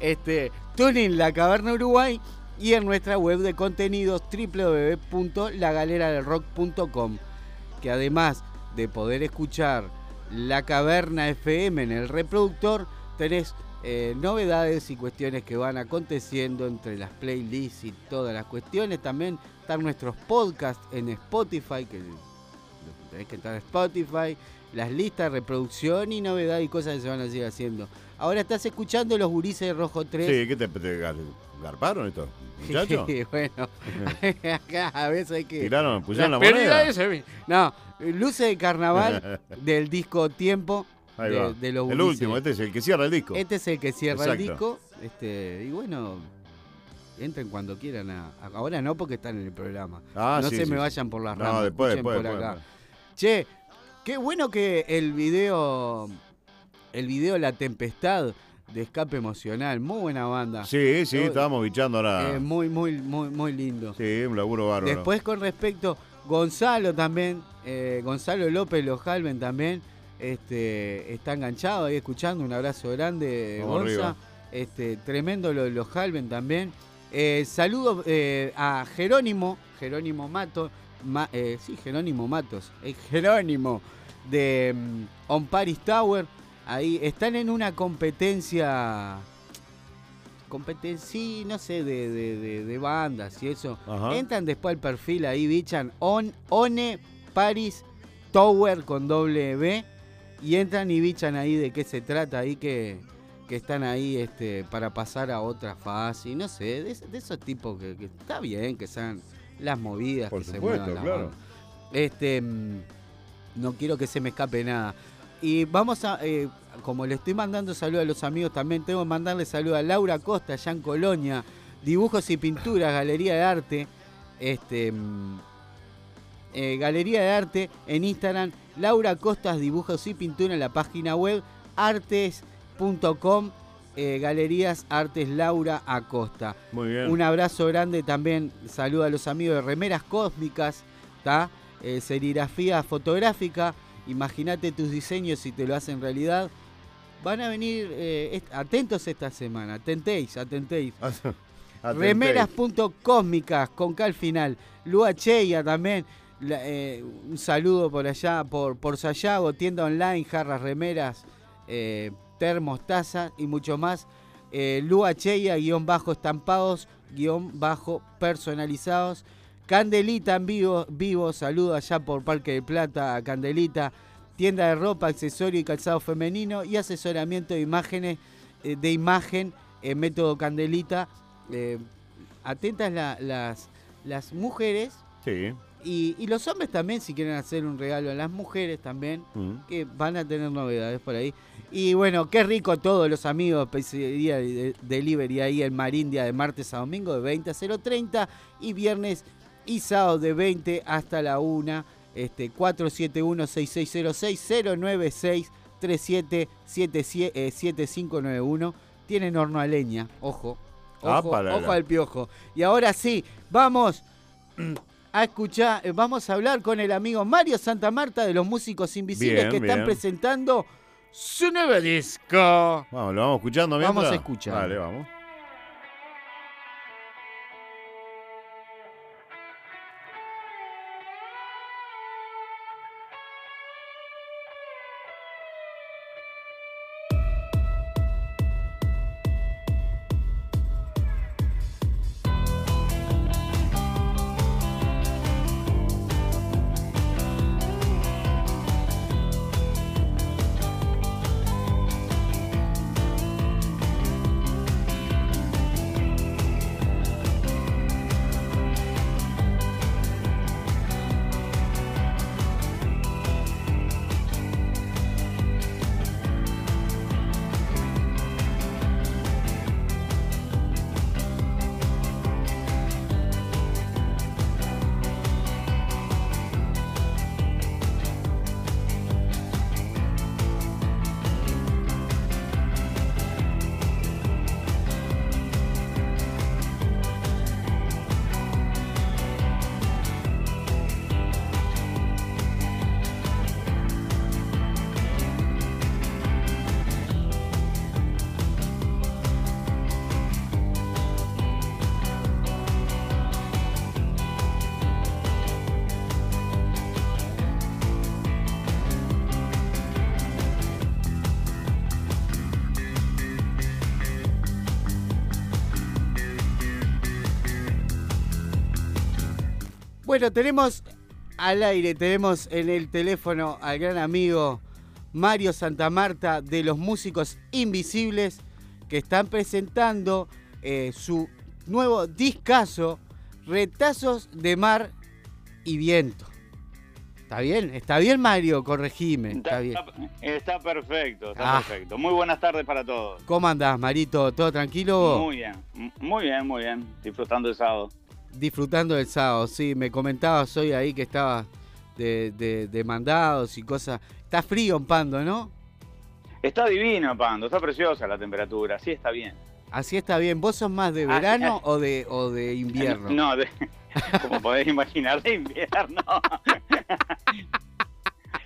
Este, Tuning La Caverna Uruguay y en nuestra web de contenidos www.lagaleradelrock.com que además de poder escuchar La Caverna FM en el reproductor, tenés eh, novedades y cuestiones que van aconteciendo entre las playlists y todas las cuestiones. También están nuestros podcasts en Spotify, que tenés que entrar a Spotify, las listas, reproducción y novedad y cosas que se van a seguir haciendo. Ahora estás escuchando los gurises de Rojo 3. Sí, ¿qué te, te garparon estos muchachos? Sí, bueno, acá a veces hay que. Tiraron, pusieron la moneda. No, luces de carnaval del disco Tiempo. Ahí de, va. de los el último, este es el que cierra el disco. Este es el que cierra el disco. Este, y bueno, entren cuando quieran. a- ahora no porque están en el programa. Ah, no sí, se sí, me vayan por las No, ramas. después, escuchen después, por después, acá. después. Che, qué bueno que el video, el video La Tempestad de Escape Emocional, muy buena banda. Sí, sí, Yo- estábamos bichando ahora. eh, muy, muy, muy, muy lindo. sí, un laburo bárbaro. Después con respecto, Gonzalo también, eh, Gonzalo López Lojalven también, este, está enganchado ahí escuchando, un abrazo grande, Gonza. Este, tremendo lo de Lojalven también. Eh, saludo eh, a Jerónimo, Jerónimo Mato, Ma- eh, sí, Jerónimo Matos, Jerónimo de mm, On Paris Tower. Ahí están en una competencia competencia, sí, no sé, de, de- de- de bandas y eso. Ajá. Entran después al perfil ahí, bichan on, One Paris Tower con doble B y entran y bichan ahí de qué se trata ahí que, que están ahí este, para pasar a otra fase y no sé, de, es- de esos tipos que, que está bien que sean las movidas Por que se supuesto, muevan las claro. Este mm, no quiero que se me escape nada. Y vamos a, eh, como le estoy mandando saludos a los amigos, también tengo que mandarle saludos a Laura Costa, allá en Colonia, Dibujos y Pinturas, Galería de Arte, este, mm, eh, Galería de Arte en Instagram, Laura Costas Dibujos y Pintura en la página web artes.com, eh, Galerías Artes Laura Acosta. Muy bien. Un abrazo grande también, saludo a los amigos de Remeras Cósmicas, serigrafía fotográfica, imagínate tus diseños si te lo hacen realidad. Van a venir eh, atentos esta semana, atentéis, atentéis. Atentéis. Remeras.cósmicas con K al final. Lua Cheia también. la- eh, un saludo por allá, por, por Sayago, tienda online, jarras, remeras, eh, termos, tazas y mucho más. Eh, Lua Cheia, guion bajo estampados, guion bajo personalizados. Candelita en vivo, vivo, saludo allá por Parque de Plata a Candelita. Tienda de ropa, accesorio y calzado femenino y asesoramiento de imágenes, eh, de imagen, eh, método Candelita. Eh, atentas la- las, las mujeres Sí. y, y los hombres también, si quieren hacer un regalo a las mujeres también, Mm. que van a tener novedades por ahí. Y bueno, qué rico todos los amigos, pizzería de- delivery ahí en Marindia de martes a domingo de 20 a 0.30 y viernes y sábado de 20 hasta la 1. Este, 471-6606-096-377591. Tienen horno a leña, ojo. Ah, Ojo, ojo al piojo. Y ahora sí, vamos a escuchar, eh, vamos a hablar con el amigo Mario Santa Marta de los Músicos Invisibles Bien, que están presentando su nuevo disco. Vamos, lo vamos escuchando mientras. Vamos a escuchar. Dale, vamos. Bueno, tenemos al aire tenemos en el teléfono al gran amigo Mario Santamarta de los Músicos Invisibles que están presentando eh, su nuevo discazo Retazos de Mar y Viento. ¿Está bien? ¿Está bien, Mario? Corregime. Está bien. Está perfecto, está Ah. perfecto. Muy buenas tardes para todos. ¿Cómo andás, Marito? ¿Todo tranquilo? Muy bien, muy bien, muy bien. Disfrutando el sábado. Disfrutando del sábado, sí. Me comentabas hoy ahí que estabas de, de- de mandados y cosas. Está frío en Pando, ¿no? Está divino, Pando, está preciosa la temperatura, sí está bien. Así está bien. ¿Vos sos más de Ah, verano o de, o de invierno? No, de- como podés imaginar, de invierno.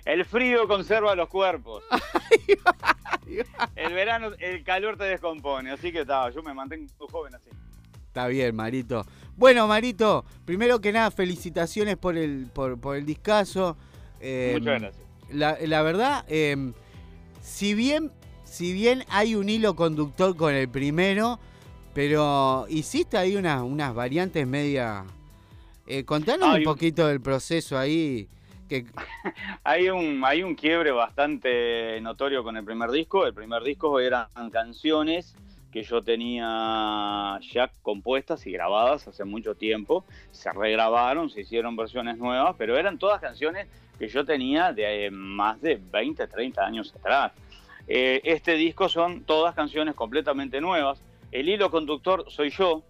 El frío conserva los cuerpos. El verano, el calor te descompone, así que está, yo me mantengo joven así. Está bien, Marito. Bueno, Marito, primero que nada, felicitaciones por el, por, por el discazo. Eh, Muchas gracias. La, la verdad, eh, si bien, si bien hay un hilo conductor con el primero, pero hiciste ahí unas, unas variantes media. Eh, contanos Hay un un- poquito del proceso ahí. Que, Hay un, hay un quiebre bastante notorio con el primer disco. El primer disco eran canciones que yo tenía ya compuestas y grabadas hace mucho tiempo. Se regrabaron, se hicieron versiones nuevas, pero eran todas canciones que yo tenía de eh, más de 20, 30 años atrás. Eh, este disco son todas canciones completamente nuevas. El hilo conductor soy yo.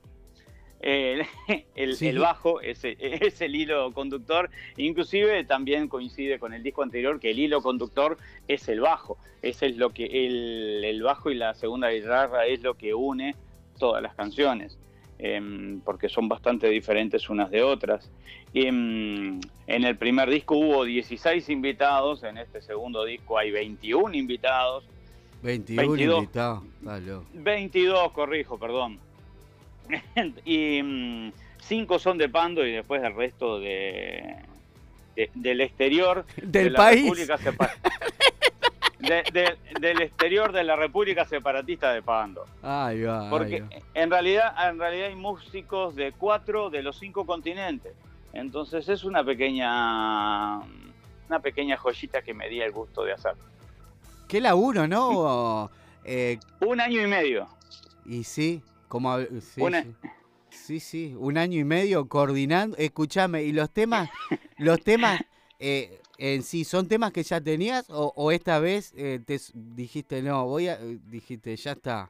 El, Sí. el bajo es, es el hilo conductor. Inclusive también coincide con el disco anterior que el hilo conductor es el bajo. Ese es lo que el, el bajo y la segunda guitarra es lo que une todas las canciones. em, porque son bastante diferentes unas de otras. Em, en el primer disco hubo 16 invitados, en este segundo disco hay 21 invitados. 21 22. invitados. Está loco. 22, corrijo, perdón. y 5 son de Pando y después el resto de, de- del exterior Del de la país. República Sepa- de- de- del exterior de la República Separatista de Pando. Ay, va. ay, Porque en realidad, en realidad hay músicos de cuatro de los cinco continentes. Entonces es una pequeña una pequeña joyita que me di el gusto de hacer. Qué laburo, ¿no? Eh, Un año y medio. Y sí, como sí, Una- sí. Sí, sí, un año y medio coordinando. Escúchame, ¿y los temas, los temas eh, en sí, son temas que ya tenías o, o esta vez eh, te dijiste no, voy a, eh, dijiste ya está,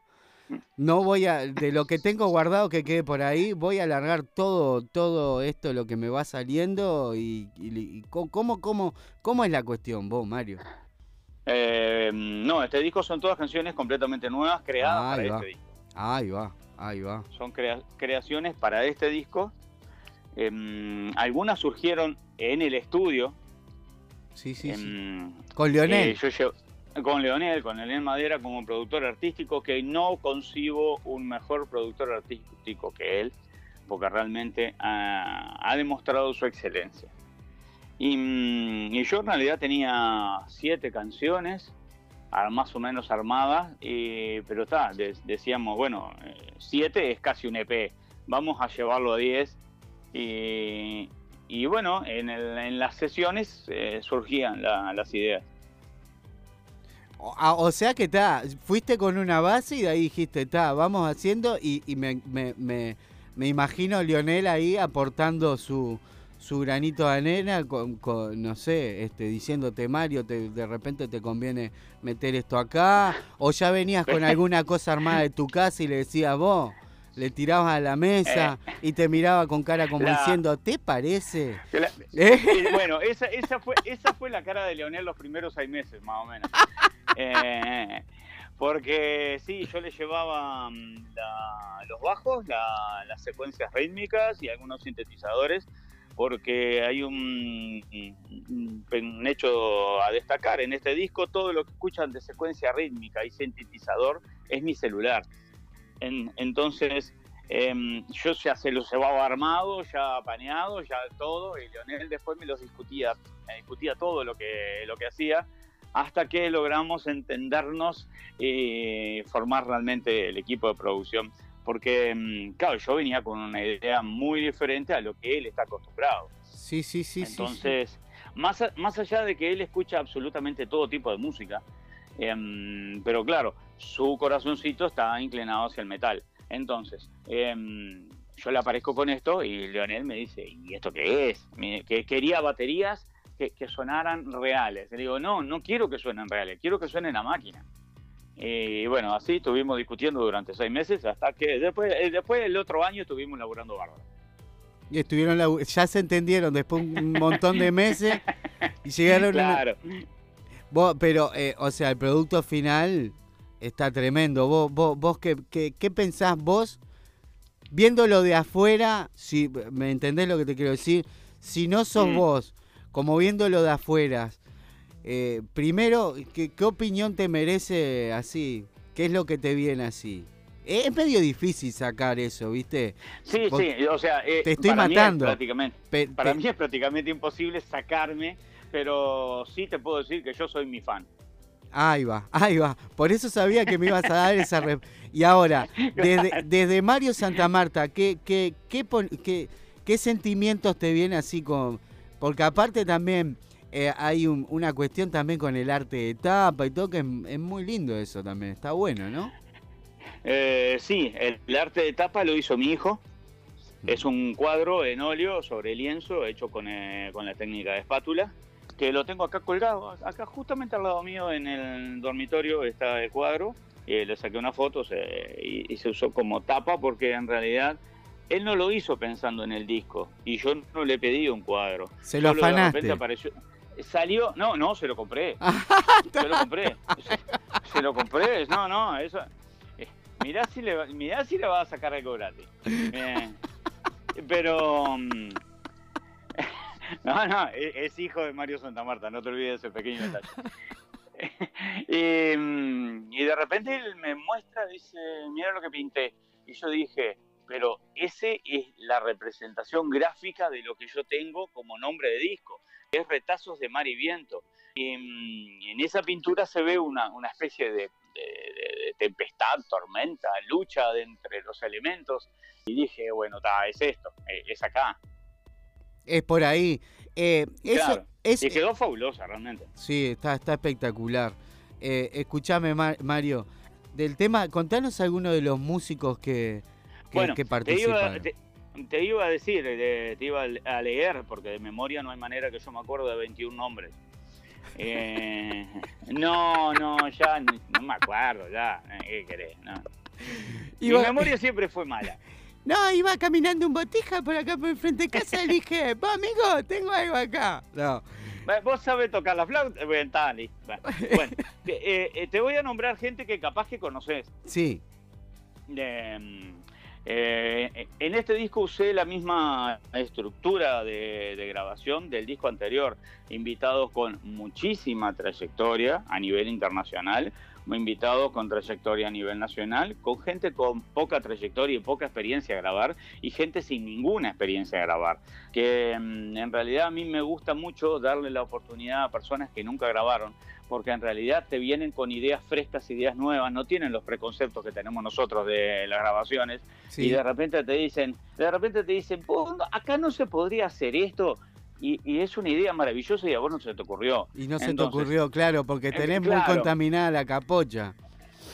no voy a, de lo que tengo guardado que quede por ahí, voy a alargar todo, todo esto lo que me va saliendo y, y- y cómo, cómo, cómo es la cuestión, vos, Mario. Eh, no, este disco son todas canciones completamente nuevas creadas Ahí para va. este disco. Ahí va, ahí va. Son crea- creaciones para este disco. Em, algunas surgieron en el estudio. Sí, sí, sí. Em, Con Leonel. eh, yo llevo- con Leonel, con Leonel Madera como productor artístico, que no concibo un mejor productor artístico que él, porque realmente ha, ha demostrado su excelencia. Y, mm, y yo en realidad tenía siete canciones, más o menos armadas, y- pero está, de- decíamos, bueno, eh, siete es casi un EP, vamos a llevarlo a 10. Y, y bueno, en, en las sesiones eh, surgían la- las ideas. O, ah, o sea que está, fuiste con una base y de ahí dijiste, está, vamos haciendo y, y me, me, me, me imagino a Lionel ahí aportando su, su granito de arena con, con, no sé, este, diciéndote Mario, te, de repente te conviene meter esto acá, o ya venías con alguna cosa armada de tu casa y le decías vos, le tirabas a la mesa y te miraba con cara como Eh. La- diciendo, ¿te parece? La- ¿Eh? bueno, esa, esa, fue, esa fue la cara de Leonel los primeros seis meses, más o menos. Eh, porque sí, yo le llevaba mm, la- los bajos, la- las secuencias rítmicas y algunos sintetizadores, porque hay un, hecho a destacar en este disco, todo lo que escuchan de secuencia rítmica y sintetizador es mi celular. En- entonces, em, yo ya se los llevaba armado, ya paneado, ya todo, y Leonel después me los discutía, me discutía todo lo que, lo que hacía, hasta que logramos entendernos y formar realmente el equipo de producción. Porque, em, claro, yo venía con una idea muy diferente a lo que él está acostumbrado. Sí, sí, sí. sí, sí. Entonces, Más, a- más allá de que él escucha absolutamente todo tipo de música, em, pero claro, su corazoncito está inclinado hacia el metal. Entonces, em, yo le aparezco con esto y Leonel me dice, ¿y esto qué es? Que quería baterías que, que sonaran reales. Le digo, no, no quiero que suenen reales, quiero que suenen a máquina. Y bueno, así estuvimos discutiendo durante seis meses hasta que después, eh, después el otro año estuvimos laburando bárbaro. Y estuvieron, labu- ya se entendieron después un montón de meses y llegaron. una- Claro. Vos, pero, eh, o sea, el producto final está tremendo. Vos, vos, vos qué, qué, qué pensás vos, viéndolo de afuera, si me entendés lo que te quiero decir, si no sos Mm. vos, como viéndolo de afuera, eh, primero, ¿qué, qué opinión te merece así? ¿Qué es lo que te viene así? Es medio difícil sacar eso, ¿viste? Sí, Vos- sí, o sea, eh, te estoy para mí es matando. prácticamente, Pe- para mí es prácticamente imposible sacarme, pero sí te puedo decir que yo soy mi fan. Ahí va, ahí va. Por eso sabía que me ibas a dar esa... Y ahora, desde, desde Mario Santa Marta, ¿qué, qué, qué, qué- sentimientos te vienen así con...? Porque aparte también eh, hay un- una cuestión también con el arte de tapa y todo, que es, es muy lindo eso también. Está bueno, ¿no? Eh, sí, el, el arte de tapa lo hizo mi hijo. Mm. Es un cuadro en óleo sobre lienzo hecho con, eh, con la técnica de espátula, que lo tengo acá colgado, acá justamente al lado mío en el dormitorio está el cuadro. Y le saqué una foto se- y, y se usó como tapa porque en realidad él no lo hizo pensando en el disco y yo no le pedí un cuadro. Se lo Solo de afanaste. repente apareció- Salió, no, no, se lo compré. se lo compré. Se, se lo compré, no, no, eso. eh, mirá si le, va- mirá si le vas a sacar algo gratis. Eh, pero. mm, No, no, es, es hijo de Mario Santamarta, no te olvides ese pequeño detalle. y, mm, y de repente él me muestra, dice, mira lo que pinté. Y yo dije, pero ese es la representación gráfica de lo que yo tengo como nombre de disco. Es Retazos de Mar y Viento. Y mm, en esa pintura se ve una, una especie de, de- tempestad, tormenta, lucha de entre los elementos. Y dije, bueno, ta, es esto, eh, es acá. Es por ahí. Eh, eso Claro. es, y quedó fabulosa realmente. Sí, está, está espectacular. Eh, escuchame, Ma- Mario, del tema, contanos algunos de los músicos que, que, bueno, que te participan. iba, te, te iba a decir, eh, te iba a leer, porque de memoria no hay manera que yo me acuerdo de 21 nombres. Eh, no, no, ya no me acuerdo, ya. eh, ¿Qué querés? No. Mi Iba- memoria siempre fue mala. No, iba caminando un botija por acá por el frente de casa y dije, va amigo, tengo algo acá. No. Eh, Vos sabés tocar la flauta, bueno, listo. Bueno, bueno, te, eh, te voy a nombrar gente que capaz que conoces. Sí. Eh, eh, en este disco usé la misma estructura de, grabación del disco anterior, invitados con muchísima trayectoria a nivel internacional, invitados con trayectoria a nivel nacional, con gente con poca trayectoria y poca experiencia a grabar y gente sin ninguna experiencia a grabar. Que mm, en realidad a mí me gusta mucho darle la oportunidad a personas que nunca grabaron, porque en realidad te vienen con ideas frescas, ideas nuevas, no tienen los preconceptos que tenemos nosotros de las grabaciones Sí. y de repente te dicen, de repente te dicen, "Vos, acá no se podría hacer esto y, y es una idea maravillosa y a vos no se te ocurrió. Y no se Entonces, te ocurrió, claro, porque tenés muy contaminada la capocha.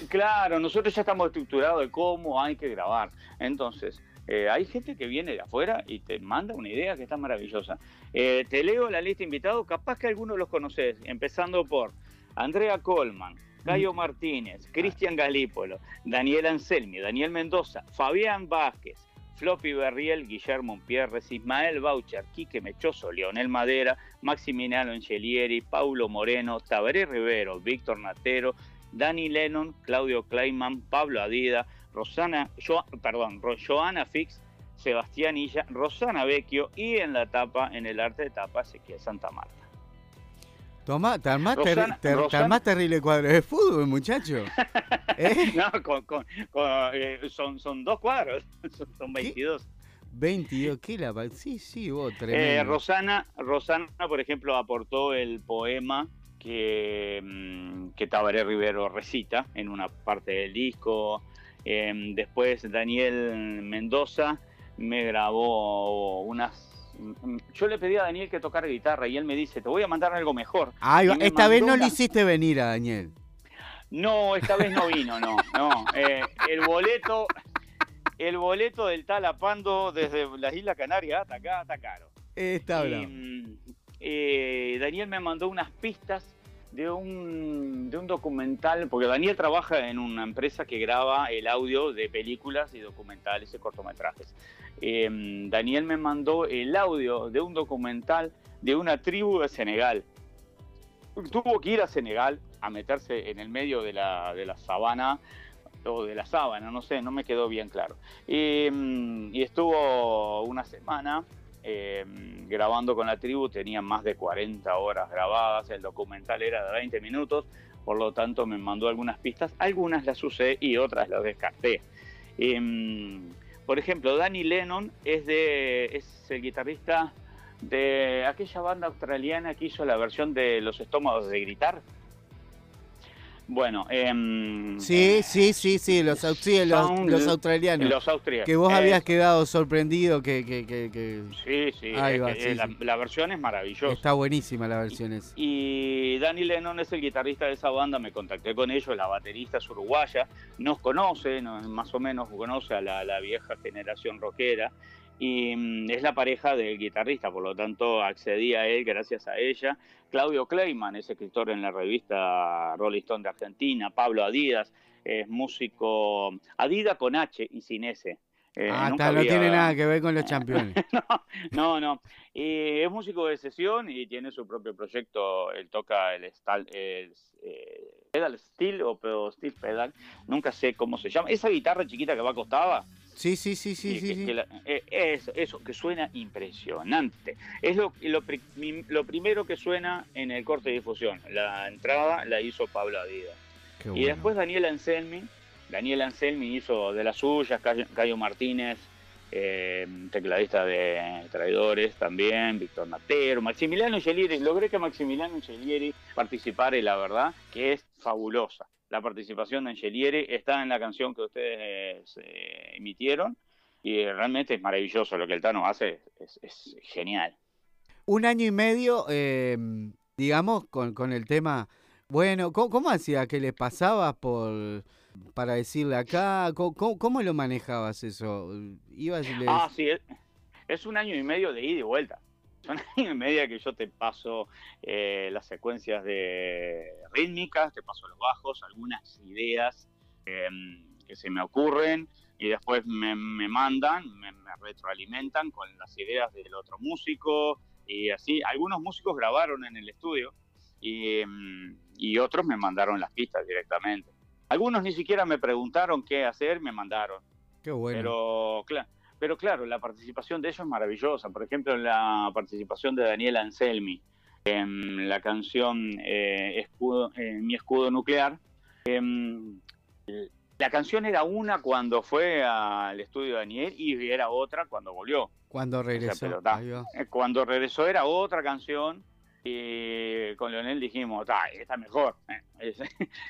Claro, nosotros ya estamos estructurados de cómo hay que grabar. Entonces, eh, hay gente que viene de afuera y te manda una idea que está maravillosa. Eh, te leo la lista de invitados, capaz que algunos los conoces, empezando por Andrea Colman, Cayo Martínez, Cristian Galípolo, Daniel Anselmi, Daniel Mendoza, Fabián Vázquez, Floppy Berriel, Guillermo Pierres, Ismael Baucher, Quique Mechoso, Leonel Madera, Maximiliano Angelieri, Paulo Moreno, Tabaré Rivero, Víctor Natero, Dani Lennon, Claudio Kleiman, Pablo Adida, Rosana, Jo- perdón, Joana Fix, Sebastián Illa, Rosana Vecchio y en la tapa, en el arte de tapa, Ezequiel Santa Marta. Tomá, te armás, Rosana- te- te armás terrible cuadro de fútbol, muchacho. ¿Eh? No, con- con- con, eh, son, son dos cuadros, son, son 22. 22, ¿qué la pa- Sí, sí, vos, Eh, tremendo. Rosana, Rosana, por ejemplo, aportó el poema que, mm, que Tabaré Rivero recita en una parte del disco. Eh, después Daniel Mendoza me grabó unas yo le pedí a Daniel que tocara guitarra y él me dice, te voy a mandar algo mejor. Me esta vez no le hiciste venir a Daniel. No, esta vez no vino, no, no. Eh, el boleto, el boleto del Talapando desde las Islas Canarias hasta acá está caro. Está Y, mm, eh, Daniel me mandó unas pistas de un, de un documental, porque Daniel trabaja en una empresa que graba el audio de películas y documentales y cortometrajes. Eh, Daniel me mandó el audio de un documental de una tribu de Senegal. Tuvo que ir a Senegal a meterse en el medio de la, de la sabana o de la sábana, no sé, no me quedó bien claro. Mm, y estuvo una semana eh, grabando con la tribu, tenía más de 40 horas grabadas, el documental era de 20 minutos, por lo tanto me mandó algunas pistas, algunas las usé y otras las descarté. Em, por ejemplo, Danny Lennon es, de, es el guitarrista de aquella banda australiana que hizo la versión de Los Estómagos de Gritar. Bueno, em, Sí, sí, sí, sí, los, sí, los, los australianos. los austriacos. Que vos Eh, habías quedado sorprendido que, que, que, que- Sí, sí, Ahí es va, que, sí, eh, la, sí. la versión es maravillosa. está buenísima la versión esa. Y Danny Lennon es el guitarrista de esa banda, me contacté con ellos, la baterista es uruguaya, nos conoce, no- más o menos conoce a la, la vieja generación rockera, y mm, es la pareja del guitarrista, por lo tanto accedí a él gracias a ella. Claudio Kleiman es escritor en la revista Rolling Stone de Argentina, Pablo Adidas es músico, Adidas con H y sin S. Eh, ah, nunca no tiene nada que ver con los campeones. no, no. Y es músico de sesión y tiene su propio proyecto. Él toca el, stal- el, eh, pedal steel o pedo- steel pedal. Nunca sé cómo se llama. Esa guitarra chiquita que va acostada. Sí, sí, sí, sí, y sí. que- sí. que la- eh, es eso, que suena impresionante. Es lo, lo, lo primero que suena en el corte de difusión. La entrada la hizo Pablo Adidas. Qué Y bueno. después Daniel Anselmi, Daniel Anselmi hizo de las suyas, Cayo, Cayo Martínez, eh, tecladista de Traidores también, Víctor Matero, Maximiliano Gelieri, logré que Maximiliano Gelieri participara y la verdad que es fabulosa. La participación de Angelieri está en la canción que ustedes eh, emitieron y realmente es maravilloso lo que el Tano hace, es, es genial. Un año y medio, eh, digamos, con, con el tema. Bueno, ¿cómo, cómo hacía? ¿Qué les pasaba por para decirle acá? ¿Cómo, cómo- cómo lo manejabas eso? ¿Ibas y le Ah, sí, es, es un año y medio de ida y vuelta. Un año y medio que yo te paso eh, las secuencias de rítmicas, te paso los bajos, algunas ideas eh, que se me ocurren y después me, me mandan, me, me retroalimentan con las ideas del otro músico y así. Algunos músicos grabaron en el estudio y, mm, y otros me mandaron las pistas directamente. Algunos ni siquiera me preguntaron qué hacer, me mandaron. Qué bueno. Pero, cla- pero claro, la participación de ellos es maravillosa. Por ejemplo, la participación de Daniel Anselmi en la canción eh, Escudo- eh, Mi escudo nuclear. em, la canción era una cuando fue al estudio de Daniel y era otra cuando volvió. Cuando regresó. Eh, Cuando regresó era otra canción y con Leonel dijimos, "Ta, esta mejor. eh". Es-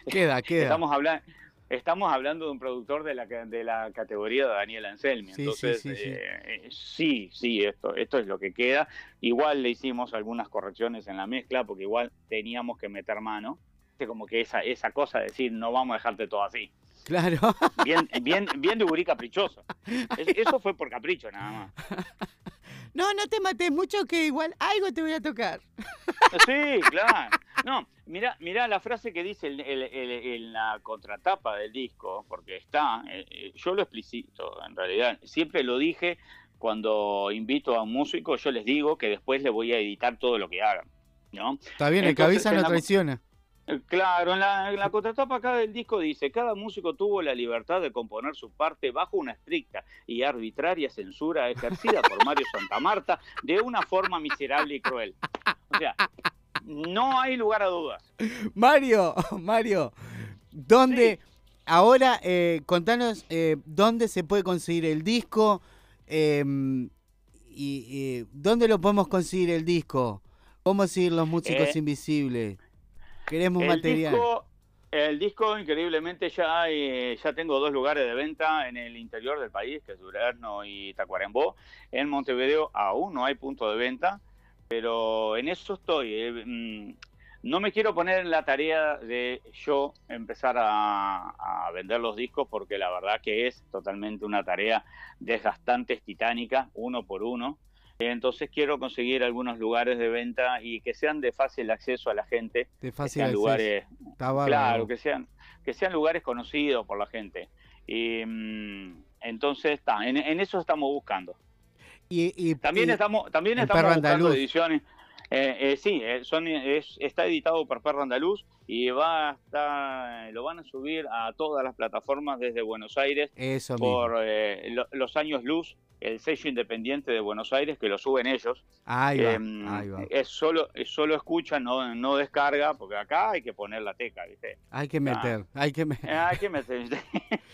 Queda, queda. Estamos hablando, estamos hablando de un productor de la, de la categoría de Daniel Anselmi. Sí, Entonces, sí, sí. eh, sí, sí, esto, esto es lo que queda. Igual le hicimos algunas correcciones en la mezcla porque igual teníamos que meter mano. Como que esa, esa cosa de decir, no vamos a dejarte todo así. Claro. Bien, bien, bien de gurí caprichoso. Es- eso fue por capricho nada más. No, no te mates mucho que igual algo te voy a tocar. Sí, claro. No, mira, mira la frase que dice el- el- el- en la contratapa del disco, porque está, eh, eh, yo lo explicito en realidad, siempre lo dije cuando invito a un músico, yo les digo que después le voy a editar todo lo que hagan, ¿no? Está bien, el Entonces, en no la- traiciona. Claro, en la, en la contratapa acá del disco dice, cada músico tuvo la libertad de componer su parte bajo una estricta y arbitraria censura ejercida por Mario Santamarta de una forma miserable y cruel. O sea, no hay lugar a dudas. Mario, Mario, ¿dónde? Ahora, eh, contanos eh, dónde se puede conseguir el disco eh, y eh, dónde lo podemos conseguir el disco. ¿Cómo seguir los músicos Eh, invisibles? Queremos El material. disco, El disco, increíblemente, ya, hay- ya tengo dos lugares de venta en el interior del país, que es Durazno y Tacuarembó. En Montevideo aún no hay punto de venta, pero en eso estoy. eh, mm, No me quiero poner en la tarea de yo empezar a, a vender los discos, porque la verdad que es totalmente una tarea desgastante, es titánica, uno por uno. Entonces quiero conseguir algunos lugares de venta y que sean de fácil acceso a la gente. De que fácil sean acceso. lugares Está. Claro, que sean, que sean lugares conocidos por la gente. Y mm, entonces está, en, en eso estamos buscando. Y, y- También y estamos, también estamos buscando ediciones. Eh, eh, sí, eh, son, es, está editado por Perro Andaluz y va a estar, lo van a subir a todas las plataformas desde Buenos Aires Eso por eh, lo- los años luz, el sello independiente de Buenos Aires que lo suben ellos. Ahí va, Em, ahí va. Es solo, es solo escucha, no, no descarga, porque acá hay que poner la teca, ¿viste? Hay que Ah. meter, hay que meter. Eh, hay que meter.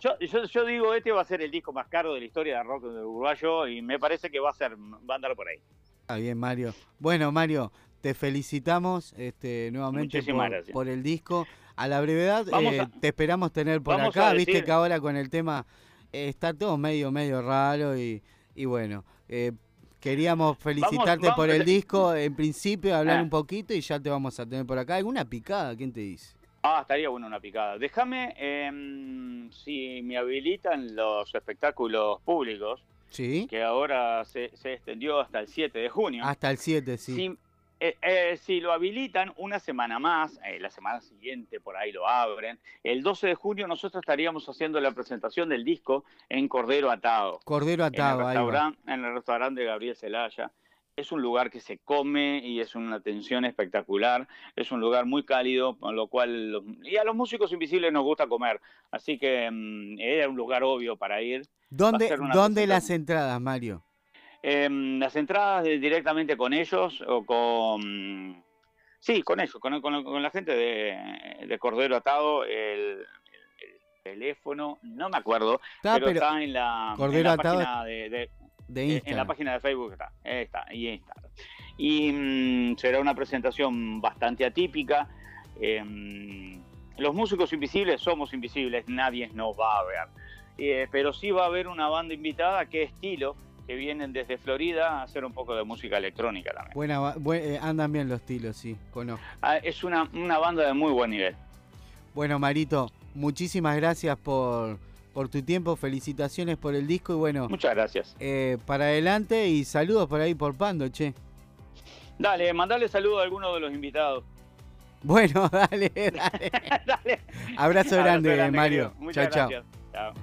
yo, yo, yo digo, este va a ser el disco más caro de la historia de rock uruguayo y me parece que va a ser, va a andar por ahí. Está bien, Mario. Bueno, Mario, te felicitamos este, nuevamente por, por el disco. A la brevedad, eh, a- te esperamos tener por acá. Viste que ahora con el tema eh, está todo medio, medio raro y, y bueno. eh, Queríamos felicitarte vamos- por el disco, en principio, hablar Ah. un poquito y ya te vamos a tener por acá. ¿Alguna picada? ¿Quién te dice? Ah, estaría bueno una picada. Déjame, em, si me habilitan los espectáculos públicos, Sí. que ahora se, se extendió hasta el 7 de junio. Hasta el 7, sí. Si, eh, eh, si lo habilitan una semana más, eh, la semana siguiente por ahí lo abren, el 12 de junio nosotros estaríamos haciendo la presentación del disco en Cordero Atado. Cordero atado, en el, restaurante, en el restaurante de Gabriel Celaya. Es un lugar que se come y es una atención espectacular. Es un lugar muy cálido, con lo cual. Y a los músicos invisibles nos gusta comer. Así que mm, era un lugar obvio para ir. ¿Dónde, ser una ¿dónde presentación- las entradas, Mario? Em, las entradas de- directamente con ellos o con... Sí, con ellos, con, con- con la gente de, de Cordero Atado, el, el- el teléfono, no me acuerdo, Está, pero, pero está en la, en la Atado página de, de- de eh, en la página de Facebook está, está, y está. Y mm, será una presentación bastante atípica. em, los músicos invisibles somos invisibles, nadie nos va a ver. Eh, pero sí va a haber una banda invitada que es Estilo, que vienen desde Florida a hacer un poco de música electrónica también. Buena, eh, andan bien los estilos, sí, conozco. Ah, es una, una banda de muy buen nivel. Bueno, Marito, muchísimas gracias por, por tu tiempo, felicitaciones por el disco y bueno, Muchas gracias. eh, para adelante y saludos por ahí por Pando, che. Dale, mandale saludo a alguno de los invitados. Bueno, dale, dale. Abrazo grande, Mario. Muchas gracias. Chao.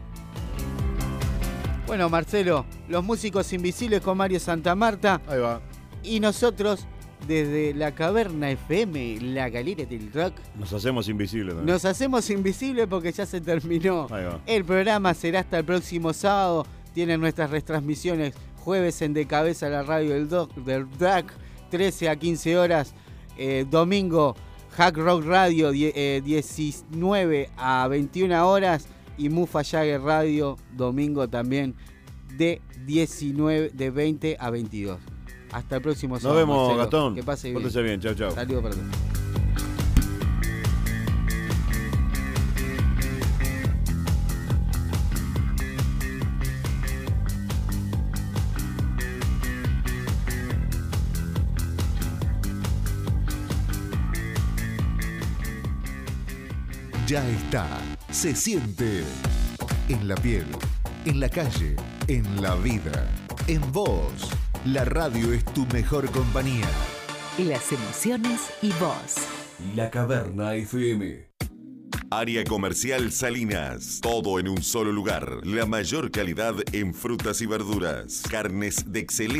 Bueno, Marcelo, los músicos invisibles con Mario Santamarta. Ahí va. Y nosotros, desde la Caverna FM, la Galera del Rock, Nos hacemos invisibles también. nos hacemos invisibles porque ya se terminó. Ahí va. El programa será hasta el próximo sábado. Tienen nuestras retransmisiones jueves en De Cabeza la radio del, doc, del DAC, 13 a 15 horas. Eh, domingo, Hack Rock Radio, die- eh, 19 a 21 horas. Y Mufa Jagger Radio, domingo también, de 19, de 20 a 22. Hasta el próximo Nos sábado. vemos, Marcelo. Gastón. Que pase bien. Pórtese bien. Chao, chao. Saludos para todos. Ya está, se siente en la piel, en la calle, en la vida, en vos. La radio es tu mejor compañía. Las emociones y vos. La Caverna FM. Área Comercial Salinas. Todo en un solo lugar. La mayor calidad en frutas y verduras. Carnes de excelente